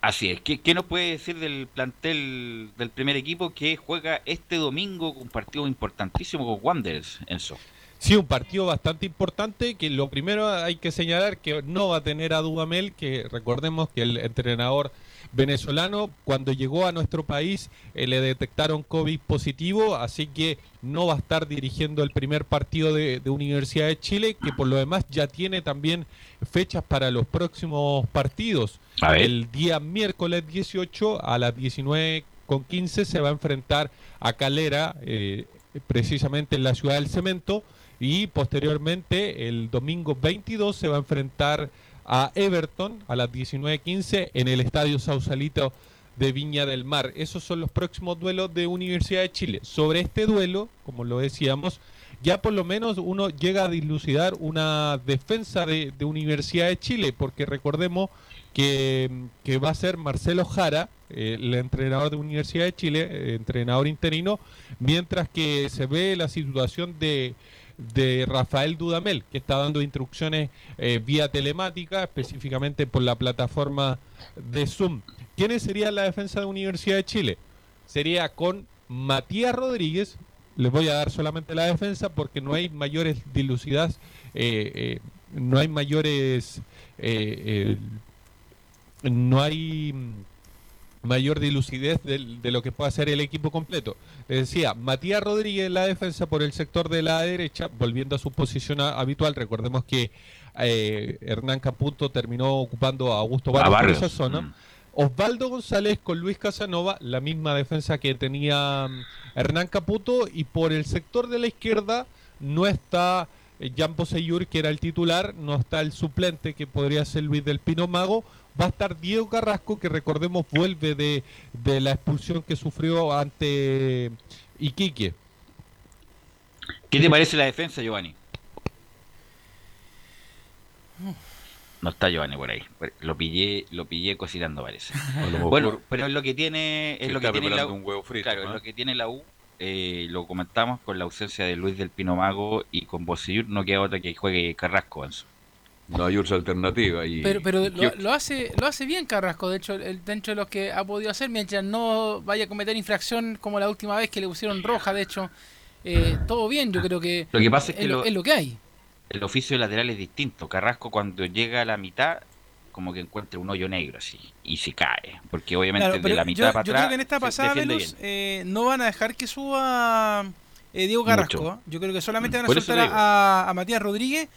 Así es. ¿Qué, qué nos puede decir del plantel del primer equipo que juega este domingo un partido importantísimo con Wanderers, Enzo? Sí, un partido bastante importante que lo primero hay que señalar que no va a tener a Dudamel, que recordemos que el entrenador venezolano cuando llegó a nuestro país eh, le detectaron COVID positivo, así que no va a estar dirigiendo el primer partido de, de Universidad de Chile, que por lo demás ya tiene también fechas para los próximos partidos. A ver. El día miércoles 18 a las 19.15 se va a enfrentar a Calera, eh, precisamente en la ciudad del cemento, y posteriormente el domingo 22 se va a enfrentar a Everton a las 19.15 en el Estadio Sausalito de Viña del Mar. Esos son los próximos duelos de Universidad de Chile. Sobre este duelo, como lo decíamos, ya por lo menos uno llega a dilucidar una defensa de, Universidad de Chile, porque recordemos que, que va a ser Marcelo Jara, eh, el entrenador de Universidad de Chile, eh, entrenador interino, mientras que se ve la situación de, de Rafael Dudamel, que está dando instrucciones eh, vía telemática, específicamente por la plataforma de Zoom. ¿Quiénes sería la defensa de Universidad de Chile? Sería con Matías Rodríguez, les voy a dar solamente la defensa porque no hay mayores dilucidas, eh, eh, no hay mayores, no hay mayor dilucidez del- de, lo que puede hacer el equipo completo. Les decía, Matías Rodríguez en la defensa por el sector de la derecha, volviendo a su posición a- habitual. Recordemos que eh, Hernán Caputo terminó ocupando a Augusto A Barrios por Barrios, esa zona. mm. Osvaldo González con Luis Casanova, la misma defensa que tenía mm, Hernán Caputo, y por el sector de la izquierda no está eh, Jan Poseyur, que era el titular, no está el suplente, que podría ser Luis del Pino Mago, va a estar Diego Carrasco, que recordemos vuelve de, de la expulsión que sufrió ante Iquique. ¿Qué te parece la defensa, Giovanni? No está Giovanni por ahí. Lo pillé, lo pillé cocinando parece. Bueno, pero es lo que tiene, es lo que tiene la U. un huevo frito, claro, ¿no? es lo que tiene la U. eh, lo comentamos con la ausencia de Luis del Pino Mago y con Bosellur no queda otra que juegue Carrasco. No hay otra alternativa. Y, Pero, pero y- lo, lo hace lo hace bien Carrasco, de hecho, el, dentro de los que ha podido hacer, mientras no vaya a cometer infracción como la última vez que le pusieron roja, de hecho, eh, todo bien, yo creo que, Lo que pasa es que lo- es lo que hay. El oficio de lateral es distinto. Carrasco cuando llega a la mitad, como que encuentra un hoyo negro así y se cae. Porque obviamente Claro, de la yo, mitad para yo atrás creo que en esta pasada, Velus, eh, no van a dejar que suba eh, Diego Carrasco. Mucho. ¿eh? Yo creo que solamente van a soltar a Matías Rodríguez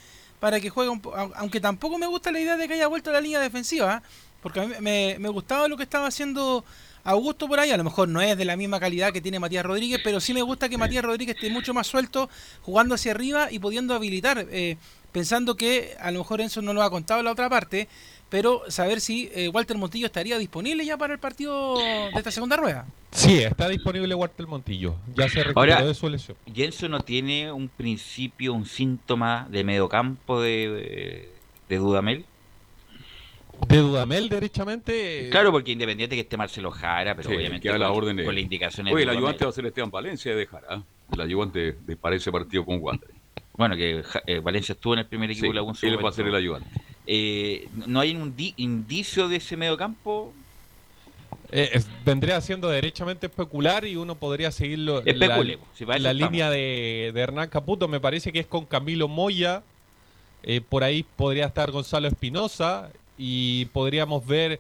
para que juegue un po- Aunque tampoco me gusta la idea de que haya vuelto a la línea defensiva, ¿eh? porque a mí me, me gustaba lo que estaba haciendo Augusto por ahí. A lo mejor no es de la misma calidad que tiene Matías Rodríguez, pero sí me gusta que Matías Rodríguez esté mucho más suelto, jugando hacia arriba y pudiendo habilitar. eh, pensando que a lo mejor Enzo no lo ha contado en la otra parte, pero saber si eh, Walter Montillo estaría disponible ya para el partido de esta segunda rueda. Sí, está disponible Walter Montillo. Ya se recuperó Ahora, de su lesión. Jenso no tiene un principio, un síntoma de mediocampo de, de Dudamel. De Dudamel, derechamente. Claro, porque independiente que esté Marcelo Jara, pero Sí, obviamente con, órdenes. con las indicaciones Oye, el ayudante va a ser Esteban Valencia de dejar, ¿ah? El ayudante de, para ese partido con Wander. Bueno, que eh, Valencia estuvo en el primer equipo Sí, de la él va a ser el ayudante. Eh, ¿No hay un di- indicio de ese mediocampo? Eh, es- vendría siendo derechamente especular y uno podría seguirlo. Especule, la, si la línea de, de Hernán Caputo me parece que es con Camilo Moya. eh, por ahí podría estar Gonzalo Espinosa y podríamos ver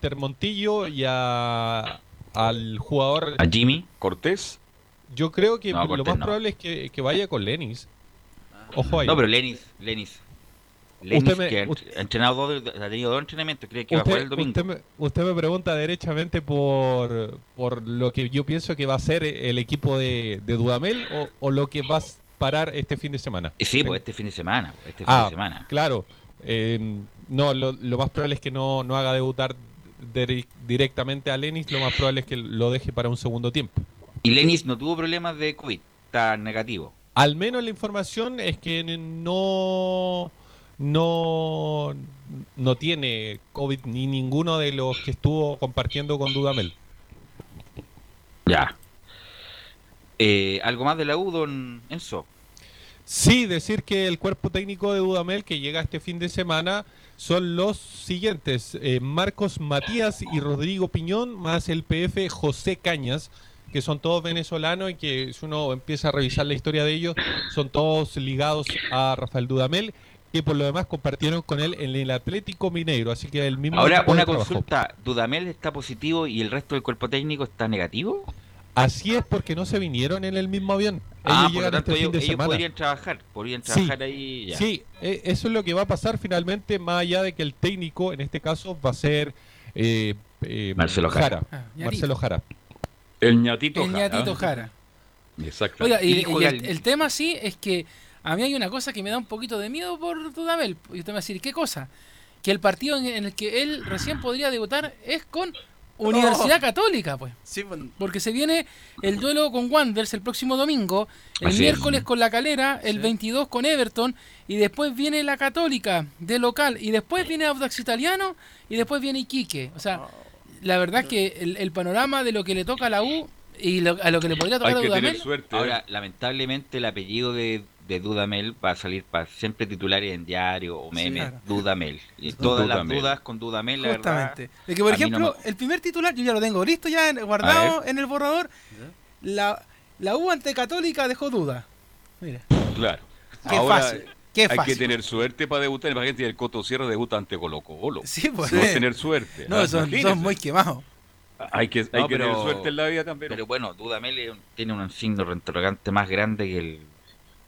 Termontillo y a, al jugador. ¿A Jimmy? ¿Cortés? Yo creo que No, lo Cortés más no. probable es que, que vaya con Lenis. Ojo ahí. No, pero Lenis, Lenis. Lenis Usted me- que usted- entrenado dos, ha tenido dos entrenamientos, cree que va a jugar el domingo. usted me, usted me pregunta derechamente por, por lo que yo pienso que va a ser el equipo de, de Dudamel o, o lo que va a parar este fin de semana. Eh, Sí, pues este fin de semana, pues, este fin Ah, de semana. claro. Eh, no, lo, lo más probable es que no, no haga debutar dire- directamente a Lenis, lo más probable es que lo deje para un segundo tiempo. Y Lenis no tuvo problemas de COVID, está negativo. Al menos la información es que no, no, no tiene COVID ni ninguno de los que estuvo compartiendo con Dudamel. Ya. Eh, ¿Algo más de la U, don Enzo? Sí, decir que el cuerpo técnico de Dudamel que llega este fin de semana son los siguientes: eh, Marcos Matías y Rodrigo Piñón, más el PF José Cañas, que son todos venezolanos y que si uno empieza a revisar la historia de ellos, son todos ligados a Rafael Dudamel, que por lo demás compartieron con él en el Atlético Mineiro, así que el mismo Ahora, una consulta. ¿Dudamel está positivo y el resto del cuerpo técnico está negativo? Así es porque no se vinieron en el mismo avión. Ellos ah, por lo llegan tanto, este fin ellos, de ellos semana. podrían trabajar. Podrían Sí, trabajar ahí ya. Sí, eh, eso es lo que va a pasar finalmente, más allá de que el técnico, en este caso, va a ser eh, eh, Marcelo Jara. Ah. Marcelo Jara. El ñatito El Jara. ñatito Jara. Exacto. Oiga, y, Y y juega el, el tema sí es que a mí hay una cosa que me da un poquito de miedo por Dudamel. Y usted me va a decir, ¿qué cosa? Que el partido en, el que él recién podría debutar es con Universidad Oh. Católica, pues. Sí, pues, Porque se viene el duelo con Wanderers el próximo domingo, el Así es. miércoles con la Calera, el 22 con Everton, y después viene la Católica de local, y después viene Audax Italiano, y después viene Iquique. O sea, la verdad es que el, el panorama de lo que le toca a la U y lo- a lo que le podría tocar a Dudamel, Ahora, lamentablemente, el apellido de, de Dudamel va a salir para siempre titulares en diario o memes. claro. Dudamel. Y todas Dudamel. las dudas con Dudamel, la verdad. Justamente. De que, por no ejemplo, me- el primer titular, yo ya lo tengo listo, ya guardado en el borrador. La, la U ante Católica dejó duda. Mira. Claro. Qué Ahora, fácil, qué hay fácil. que tener suerte para debutar. Imagínate, el Coto Sierra debuta ante Colo Colo. Sí, pues. No tener suerte. No, Ah, son, son muy quemados. Hay que, hay No, que tener suerte en la vida también. Pero bueno, Dudamel es un- tiene un signo de interrogante más grande que el,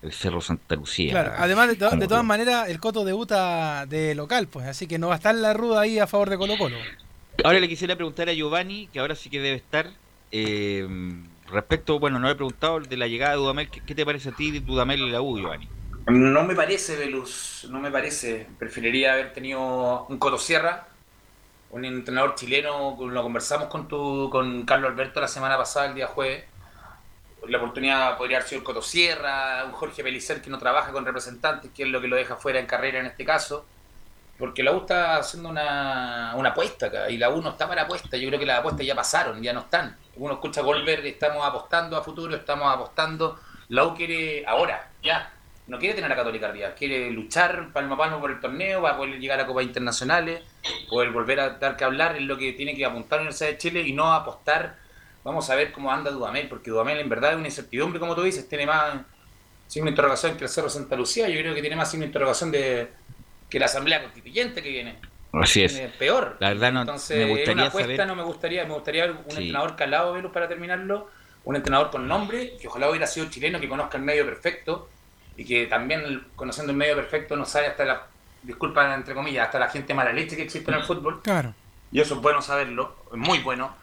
el Cerro Santa Lucía. Claro, además de, to- Como de todas maneras, el Coto debuta de local, pues, así que no va a estar la ruda ahí a favor de Colo Colo. Ahora le quisiera preguntar a Giovanni, que ahora sí que debe estar, eh, respecto, bueno, no le he preguntado de la llegada de Dudamel, ¿qué, qué te parece a ti de Dudamel y la U, Giovanni? No me parece, Velus, no me parece. Preferiría haber tenido un Cotosierra, un entrenador chileno, lo conversamos con tu, con Carlos Alberto la semana pasada, el día jueves. La oportunidad podría haber sido el Cotosierra, un Jorge Pelicer que no trabaja con representantes, que es lo que lo deja fuera en carrera en este caso. Porque la U está haciendo una, una apuesta acá, y la U no está para apuesta. Yo creo que las apuestas ya pasaron, ya no están. Uno escucha Goldberg, estamos apostando a futuro, estamos apostando. La U quiere ahora, ya. No quiere tener a Católica quiere luchar palmo a palmo por el torneo, para poder llegar a Copas Internacionales, poder volver a dar que hablar, es lo que tiene que apuntar la Universidad de Chile y no apostar. Vamos a ver cómo anda Dudamel, porque Dudamel en verdad es una incertidumbre, como tú dices, tiene más signo de interrogación que el Cerro Santa Lucía, yo creo que tiene más signo de interrogación de, que la Asamblea Constituyente que viene. Así es. Peor. La verdad no, Entonces, me gustaría una apuesta, saber... no me gustaría, me gustaría ver un Sí. entrenador calado, Velus, para terminarlo, un entrenador con nombre, que ojalá hubiera sido chileno, que conozca el medio perfecto, y que también, conociendo el medio perfecto, no sabe hasta la, disculpa entre comillas, hasta la gente mala leche que existe en el fútbol. Claro. Y eso es bueno saberlo, es muy bueno.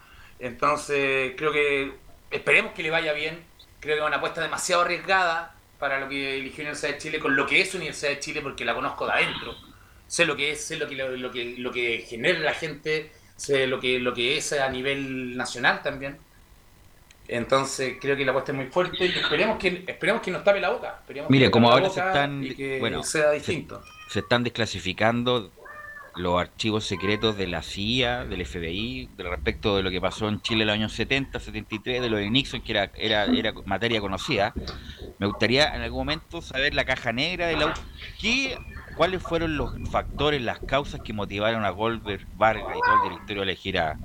Entonces, creo que esperemos que le vaya bien. Creo que es una apuesta demasiado arriesgada para lo que eligió Universidad de Chile, con lo que es Universidad de Chile, porque la conozco de adentro. Sé lo que es, sé lo que, lo, lo que, lo que genera la gente, sé lo que, lo que es a nivel nacional también. Entonces, creo que la apuesta es muy fuerte y esperemos que, esperemos que nos tape la boca. Esperemos Mire, que como ahora se están, bueno, sea se- distinto. Se, están desclasificando los archivos secretos de la CIA, del FBI, respecto de lo que pasó en Chile en los años 70, 73, de lo de Nixon, que era, era, era materia conocida. Me gustaría en algún momento saber la caja negra de la. ¿Qué, ¿Cuáles fueron los factores, las causas que motivaron a Goldberg, Vargas y todo el directorio a elegir a,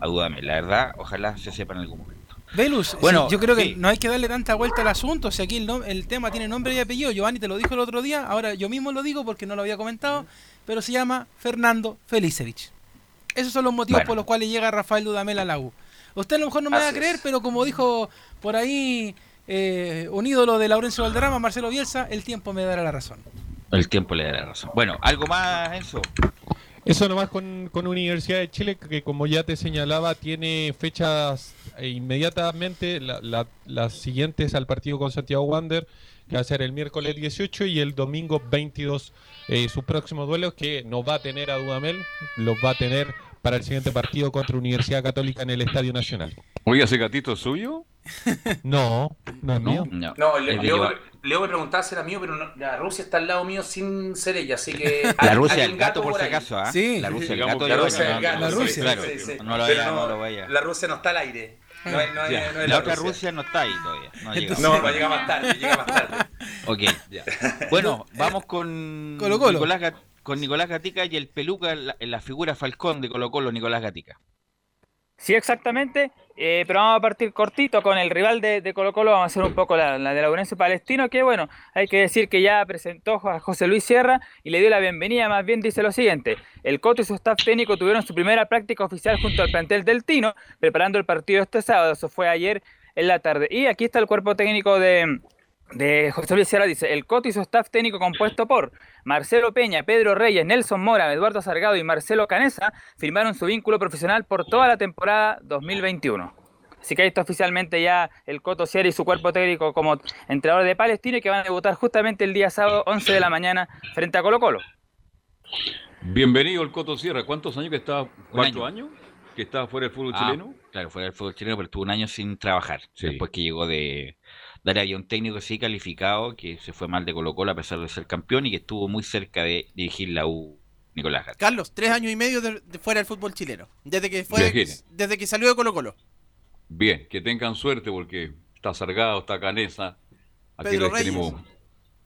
a Dudamel? La verdad, ojalá se sepa en algún momento. Velus, Bueno, yo creo que sí. no hay que darle tanta vuelta al asunto. Si aquí el, el tema tiene nombre y apellido, Giovanni te lo dijo el otro día, ahora yo mismo lo digo porque no lo había comentado, pero se llama Fernando Felicevich. Esos son los motivos Bueno. por los cuales llega Rafael Dudamel a la U. Usted a lo mejor no me va a creer, es. pero como dijo por ahí eh, un ídolo de Laurencio Valderrama, Marcelo Bielsa, el tiempo me dará la razón. El tiempo le da la razón. Bueno, ¿algo más, Enzo? Eso nomás con, con Universidad de Chile, que como ya te señalaba, tiene fechas eh, inmediatamente, la- la- las siguientes al partido con Santiago Wander, que va a ser el miércoles 18 y el domingo 22. Eh, sus próximos duelos, que no va a tener a Dudamel, los va a tener para el siguiente partido contra Universidad Católica en el Estadio Nacional. Oiga, ese gatito es suyo. No, no es mío. No, No, le- Leo, Leo me preguntaba si era mío, pero no- la Rusia está al lado mío sin ser ella, así que... La hay- Rusia hay del un gato, por si ahí. acaso, ¿ah? Sí. La Rusia del gato. La Rusia no, del gato, no, sí, no, sí, claro, sí, sí. no lo vaya, no lo vaya. La Rusia no está al aire. No no no es la otra Rusia no está ahí todavía. No, llegado. No, va a llegar más tarde, llega más tarde. Ok. Bueno, vamos con Colo Colo. Nicolás, Gat- con Nicolás Gatica y el peluca en la, la figura Falcón de Colo Colo, Nicolás Gatica. Sí, exactamente. eh, pero vamos a partir cortito con el rival de, de Colo Colo. Vamos a hacer un poco la, la de Palestino, que bueno, hay que decir que ya presentó a José Luis Sierra y le dio la bienvenida. Más bien dice lo siguiente: el Coto y su staff técnico tuvieron su primera práctica oficial junto al plantel del Tino, preparando el partido este sábado. Eso fue ayer en la tarde. Y aquí está el cuerpo técnico de, de José Luis Sierra dice, el Coto y su staff técnico compuesto por Marcelo Peña, Pedro Reyes, Nelson Mora, Eduardo Sargado y Marcelo Canesa firmaron su vínculo profesional por toda la temporada 2021. Así que ahí está oficialmente ya el Coto Sierra y su cuerpo técnico como entrenador de Palestino y que van a debutar justamente el día sábado 11 de la mañana frente a Colo Colo. Bienvenido el Coto Sierra. ¿Cuántos años que está? ¿Cuatro año. años? Que está fuera del fútbol Ah, chileno. Claro, fuera del fútbol chileno, pero estuvo un año sin trabajar. Después que llegó de. Dar había un técnico sí calificado que se fue mal de Colo Colo a pesar de ser campeón y que estuvo muy cerca de dirigir la U Nicolás Gatica. Carlos, tres años y medio de, de fuera del fútbol chileno. Desde que fue, desde que salió de Colo Colo. Bien, que tengan suerte porque está Sargado, está Canesa. Aquí Pedro les tenemos.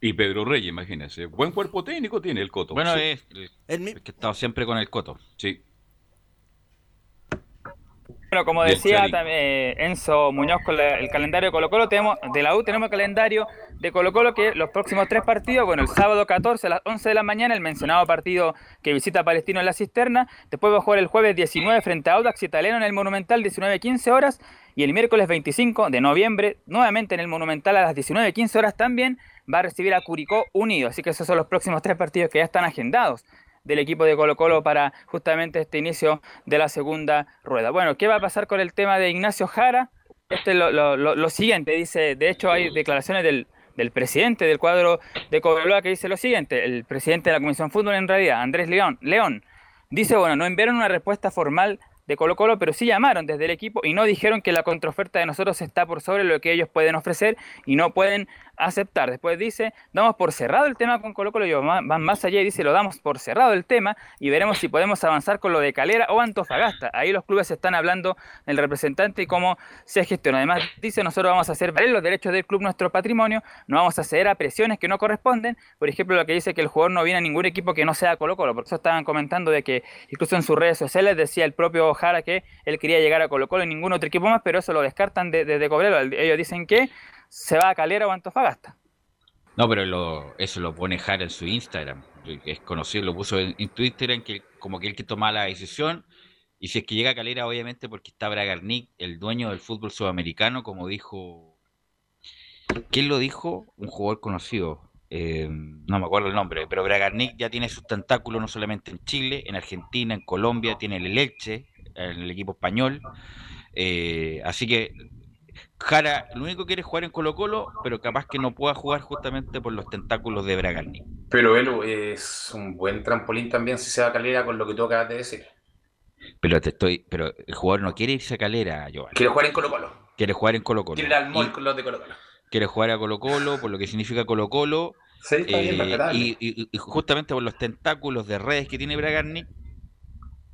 Y Pedro Reyes, imagínense. Buen cuerpo técnico tiene el Coto. Bueno, Sí. es, es que he estado siempre con el Coto. Sí. Bueno, como decía también eh, Enzo Muñoz con la- el calendario de Colo Colo, tenemos, de la U tenemos el calendario de Colo Colo que los próximos tres partidos, bueno, el sábado 14 a las 11 de la mañana, el mencionado partido que visita Palestino en la Cisterna, después va a jugar el jueves 19 frente a Audax Italiano en el Monumental 19-15 horas. Y el miércoles 25 de noviembre, nuevamente en el Monumental a las 19-15 horas también, va a recibir a Curicó Unido, así que esos son los próximos tres partidos que ya están agendados del equipo de Colo Colo para justamente este inicio de la segunda rueda. Bueno, ¿qué va a pasar con el tema de Ignacio Jara? Este es lo, lo- lo- siguiente, dice, de hecho hay declaraciones del, del presidente del cuadro de Cobreloa que dice lo siguiente, el presidente de la Comisión Fútbol en realidad, Andrés León, León, dice, bueno, no enviaron una respuesta formal de Colo Colo, pero sí llamaron desde el equipo y no dijeron que la contraoferta de nosotros está por sobre lo que ellos pueden ofrecer y no pueden aceptar. Después dice, damos por cerrado el tema con Colo Colo, y van más allá y dice, lo damos por cerrado el tema y veremos si podemos avanzar con lo de Calera o Antofagasta. Ahí los clubes están hablando del representante y cómo se gestiona. Además, dice, nosotros vamos a hacer valer los derechos del club, nuestro patrimonio, no vamos a ceder a presiones que no corresponden. Por ejemplo, lo que dice que el jugador no viene a ningún equipo que no sea Colo Colo. Por eso estaban comentando de que incluso en sus redes sociales decía el propio Jara que él quería llegar a Colo Colo y ningún otro equipo más, pero eso lo descartan desde de, de Cobreloa. Ellos dicen que se va a Calera o Antofagasta. No, pero lo- eso lo pone Jara en su Instagram. Es conocido, lo puso en, Twitter, en que como que él que toma la decisión. Y si es que llega a Calera, obviamente, porque está Bragarnik, el dueño del fútbol sudamericano, como dijo. ¿Quién lo dijo? Un jugador conocido. eh, no me acuerdo el nombre, pero Bragarnik ya tiene sus tentáculos no solamente en Chile, en Argentina, en Colombia, tiene el en el equipo español. eh, así que Jara lo único que quiere es jugar en Colo Colo, pero capaz que no pueda jugar justamente por los tentáculos de Bragarnik. Pero Elu es un buen trampolín también si se va a Calera con lo que tú acabas de decir. Pero te estoy, pero el jugador no quiere irse a Calera, Giovanni. Quiere jugar en Colo Colo. Quiere jugar en Colo Colo. Quiere ir al mall con los de Colo Colo. Quiere jugar a Colo Colo, por lo que significa Colo Colo. Sí, está bien, respetable. y, y- y justamente por los tentáculos de redes que tiene Bragarnik,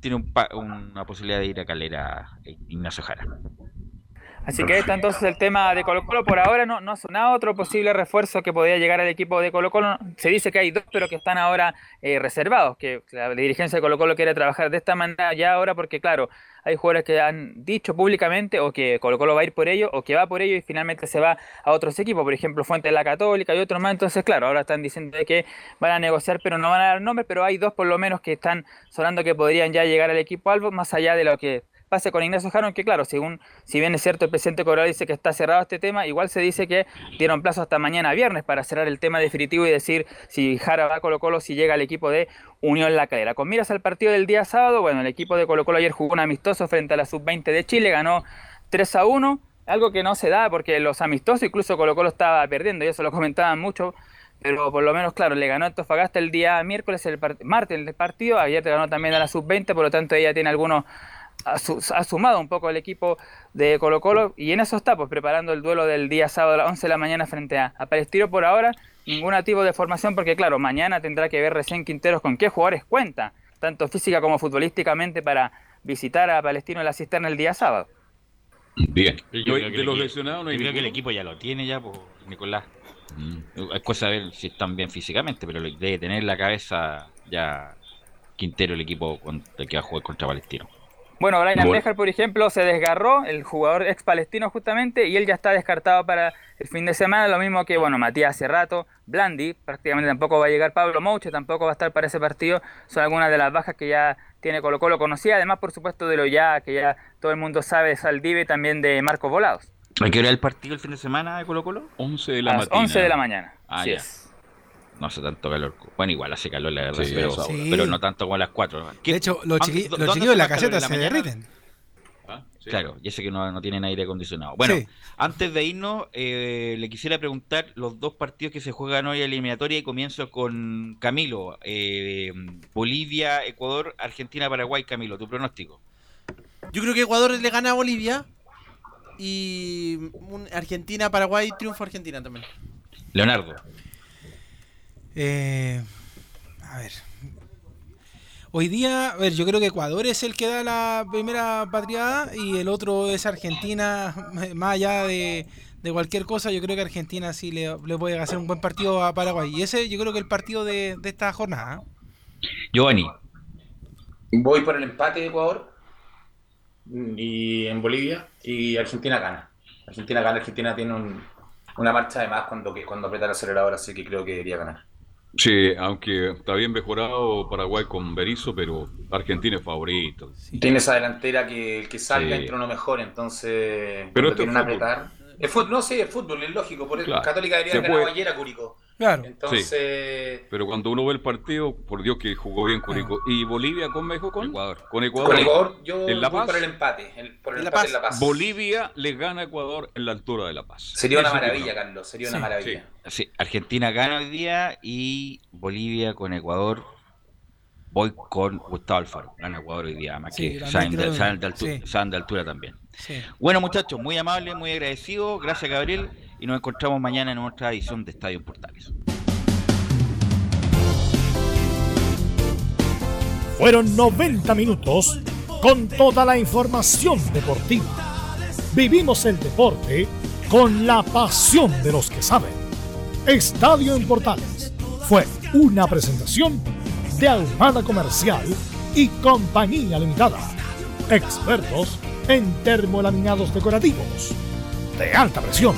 tiene un pa- una posibilidad de ir a Calera eh, Ignacio Jara. Así que ahí está entonces el tema de Colo Colo. Por ahora no, no ha sonado otro posible refuerzo que podría llegar al equipo de Colo Colo. Se dice que hay dos, pero que están ahora eh, reservados, que la dirigencia de Colo Colo quiere trabajar de esta manera ya ahora porque claro, hay jugadores que han dicho públicamente o que Colo Colo va a ir por ello o que va por ello y finalmente se va a otros equipos, por ejemplo Fuente de la Católica y otros más. Entonces claro, ahora están diciendo que van a negociar pero no van a dar nombres, pero hay dos por lo menos que están sonando que podrían ya llegar al equipo Albo, más allá de lo que con Ignacio Jaron, que claro, según, si bien es cierto el presidente Corral dice que está cerrado este tema, igual se dice que dieron plazo hasta mañana viernes para cerrar el tema definitivo y decir si Jara va a Colo Colo, si llega al equipo de Unión La Calera. Con miras al partido del día sábado, bueno, el equipo de Colo Colo ayer jugó un amistoso frente a la Sub-20 de Chile, ganó 3 a 1, algo que no se da porque los amistosos, incluso Colo Colo estaba perdiendo, y eso lo comentaban mucho, pero por lo menos, claro, le ganó a Antofagasta el día miércoles, el martes el partido, ayer te ganó también a la Sub-20, por lo tanto ella tiene algunos ha, su- ha sumado un poco el equipo de Colo Colo y en eso está, pues preparando el duelo del día sábado a las 11 de la mañana frente a, a Palestino por ahora, ningún tipo de formación porque claro, mañana tendrá que ver recién Quinteros con qué jugadores cuenta, tanto física como futbolísticamente para visitar a Palestino en la cisterna el día sábado. Bien. Yo creo que de el los lesionados no hay yo creo que el equipo ya lo tiene ya, pues, Nicolás. Es cosa de ver si están bien físicamente, pero lo- debe tener la cabeza ya Quintero el equipo con- el que va a jugar contra Palestino. Bueno, Brian Bueno. Bejar, por ejemplo, se desgarró, el jugador ex palestino justamente, y él ya está descartado para el fin de semana, lo mismo que, bueno, Matías Cerrato, Blandi, prácticamente tampoco va a llegar Pablo Mouche, tampoco va a estar para ese partido, son algunas de las bajas que ya tiene Colo Colo conocida, además, por supuesto, de lo ya, que ya todo el mundo sabe, de Saldive y también de Marcos Volados. ¿A qué hora el partido el fin de semana de Colo Colo? 11 de la mañana. 11 de la mañana. Ah, ya. es. No hace tanto calor. Bueno, igual hace calor, la verdad, Sí, pero, eso. Sí. pero no tanto como a las 4. De hecho, los, ¿Dónde- chiqui- los chiquillos de la caseta ¿En la se derriten. Ah, sí. Claro, y ese que no, no tienen aire acondicionado. Bueno, Sí. antes de irnos, eh, le quisiera preguntar los dos partidos que se juegan hoy en la eliminatoria y comienzo con Camilo. Eh, Bolivia, Ecuador, Argentina, Paraguay. Camilo, tu pronóstico. Yo creo que Ecuador le gana a Bolivia. Y un Argentina-Paraguay, triunfo Argentina también. Leonardo. Eh, a ver. Hoy día, a ver, yo creo que Ecuador es el que da la primera patriada y el otro es Argentina. Más allá de, de cualquier cosa, yo creo que Argentina sí le, le puede hacer un buen partido a Paraguay. Y ese yo creo que es el partido de, de esta jornada. ¿eh? Giovanni. Voy por el empate de Ecuador y en Bolivia y Argentina gana. Argentina gana, Argentina tiene un- una marcha de más cuando, cuando aprieta el acelerador, así que creo que debería ganar. Sí, aunque está bien mejorado Paraguay con Berizzo, pero Argentina es favorito. Tiene esa delantera que el que salga Sí. entre uno mejor, entonces Pero esto es tienen apretar. Es fútbol, no, sí, es fútbol, es lógico. Por eso Claro. Católica debería a Curicó. Claro. Entonces, Pero cuando uno ve el partido, por Dios que jugó bien Curicó. ¿Y Bolivia con México? Con Ecuador. Con Ecuador. con Ecuador yo ¿En La voy Paz? por el empate. el- por el En La empate Paz. en La Paz. Bolivia le gana a Ecuador en la altura de La Paz. Sería una maravilla, no. Carlos, sería Sí, una maravilla. Sí, Argentina gana hoy día y Bolivia con Ecuador. Voy con Gustavo Alfaro. Gana Ecuador hoy día, Sí, que saben de, de altura también. Sí. Bueno, muchachos, muy amable, muy agradecido. Gracias, Gabriel. Y nos encontramos mañana en otra edición de Estadio Portales. Fueron 90 minutos con toda la información deportiva. Vivimos el deporte con la pasión de los que saben. Estadio en Portales fue una presentación de Almada Comercial y Compañía Limitada. Expertos en termolaminados decorativos de alta presión.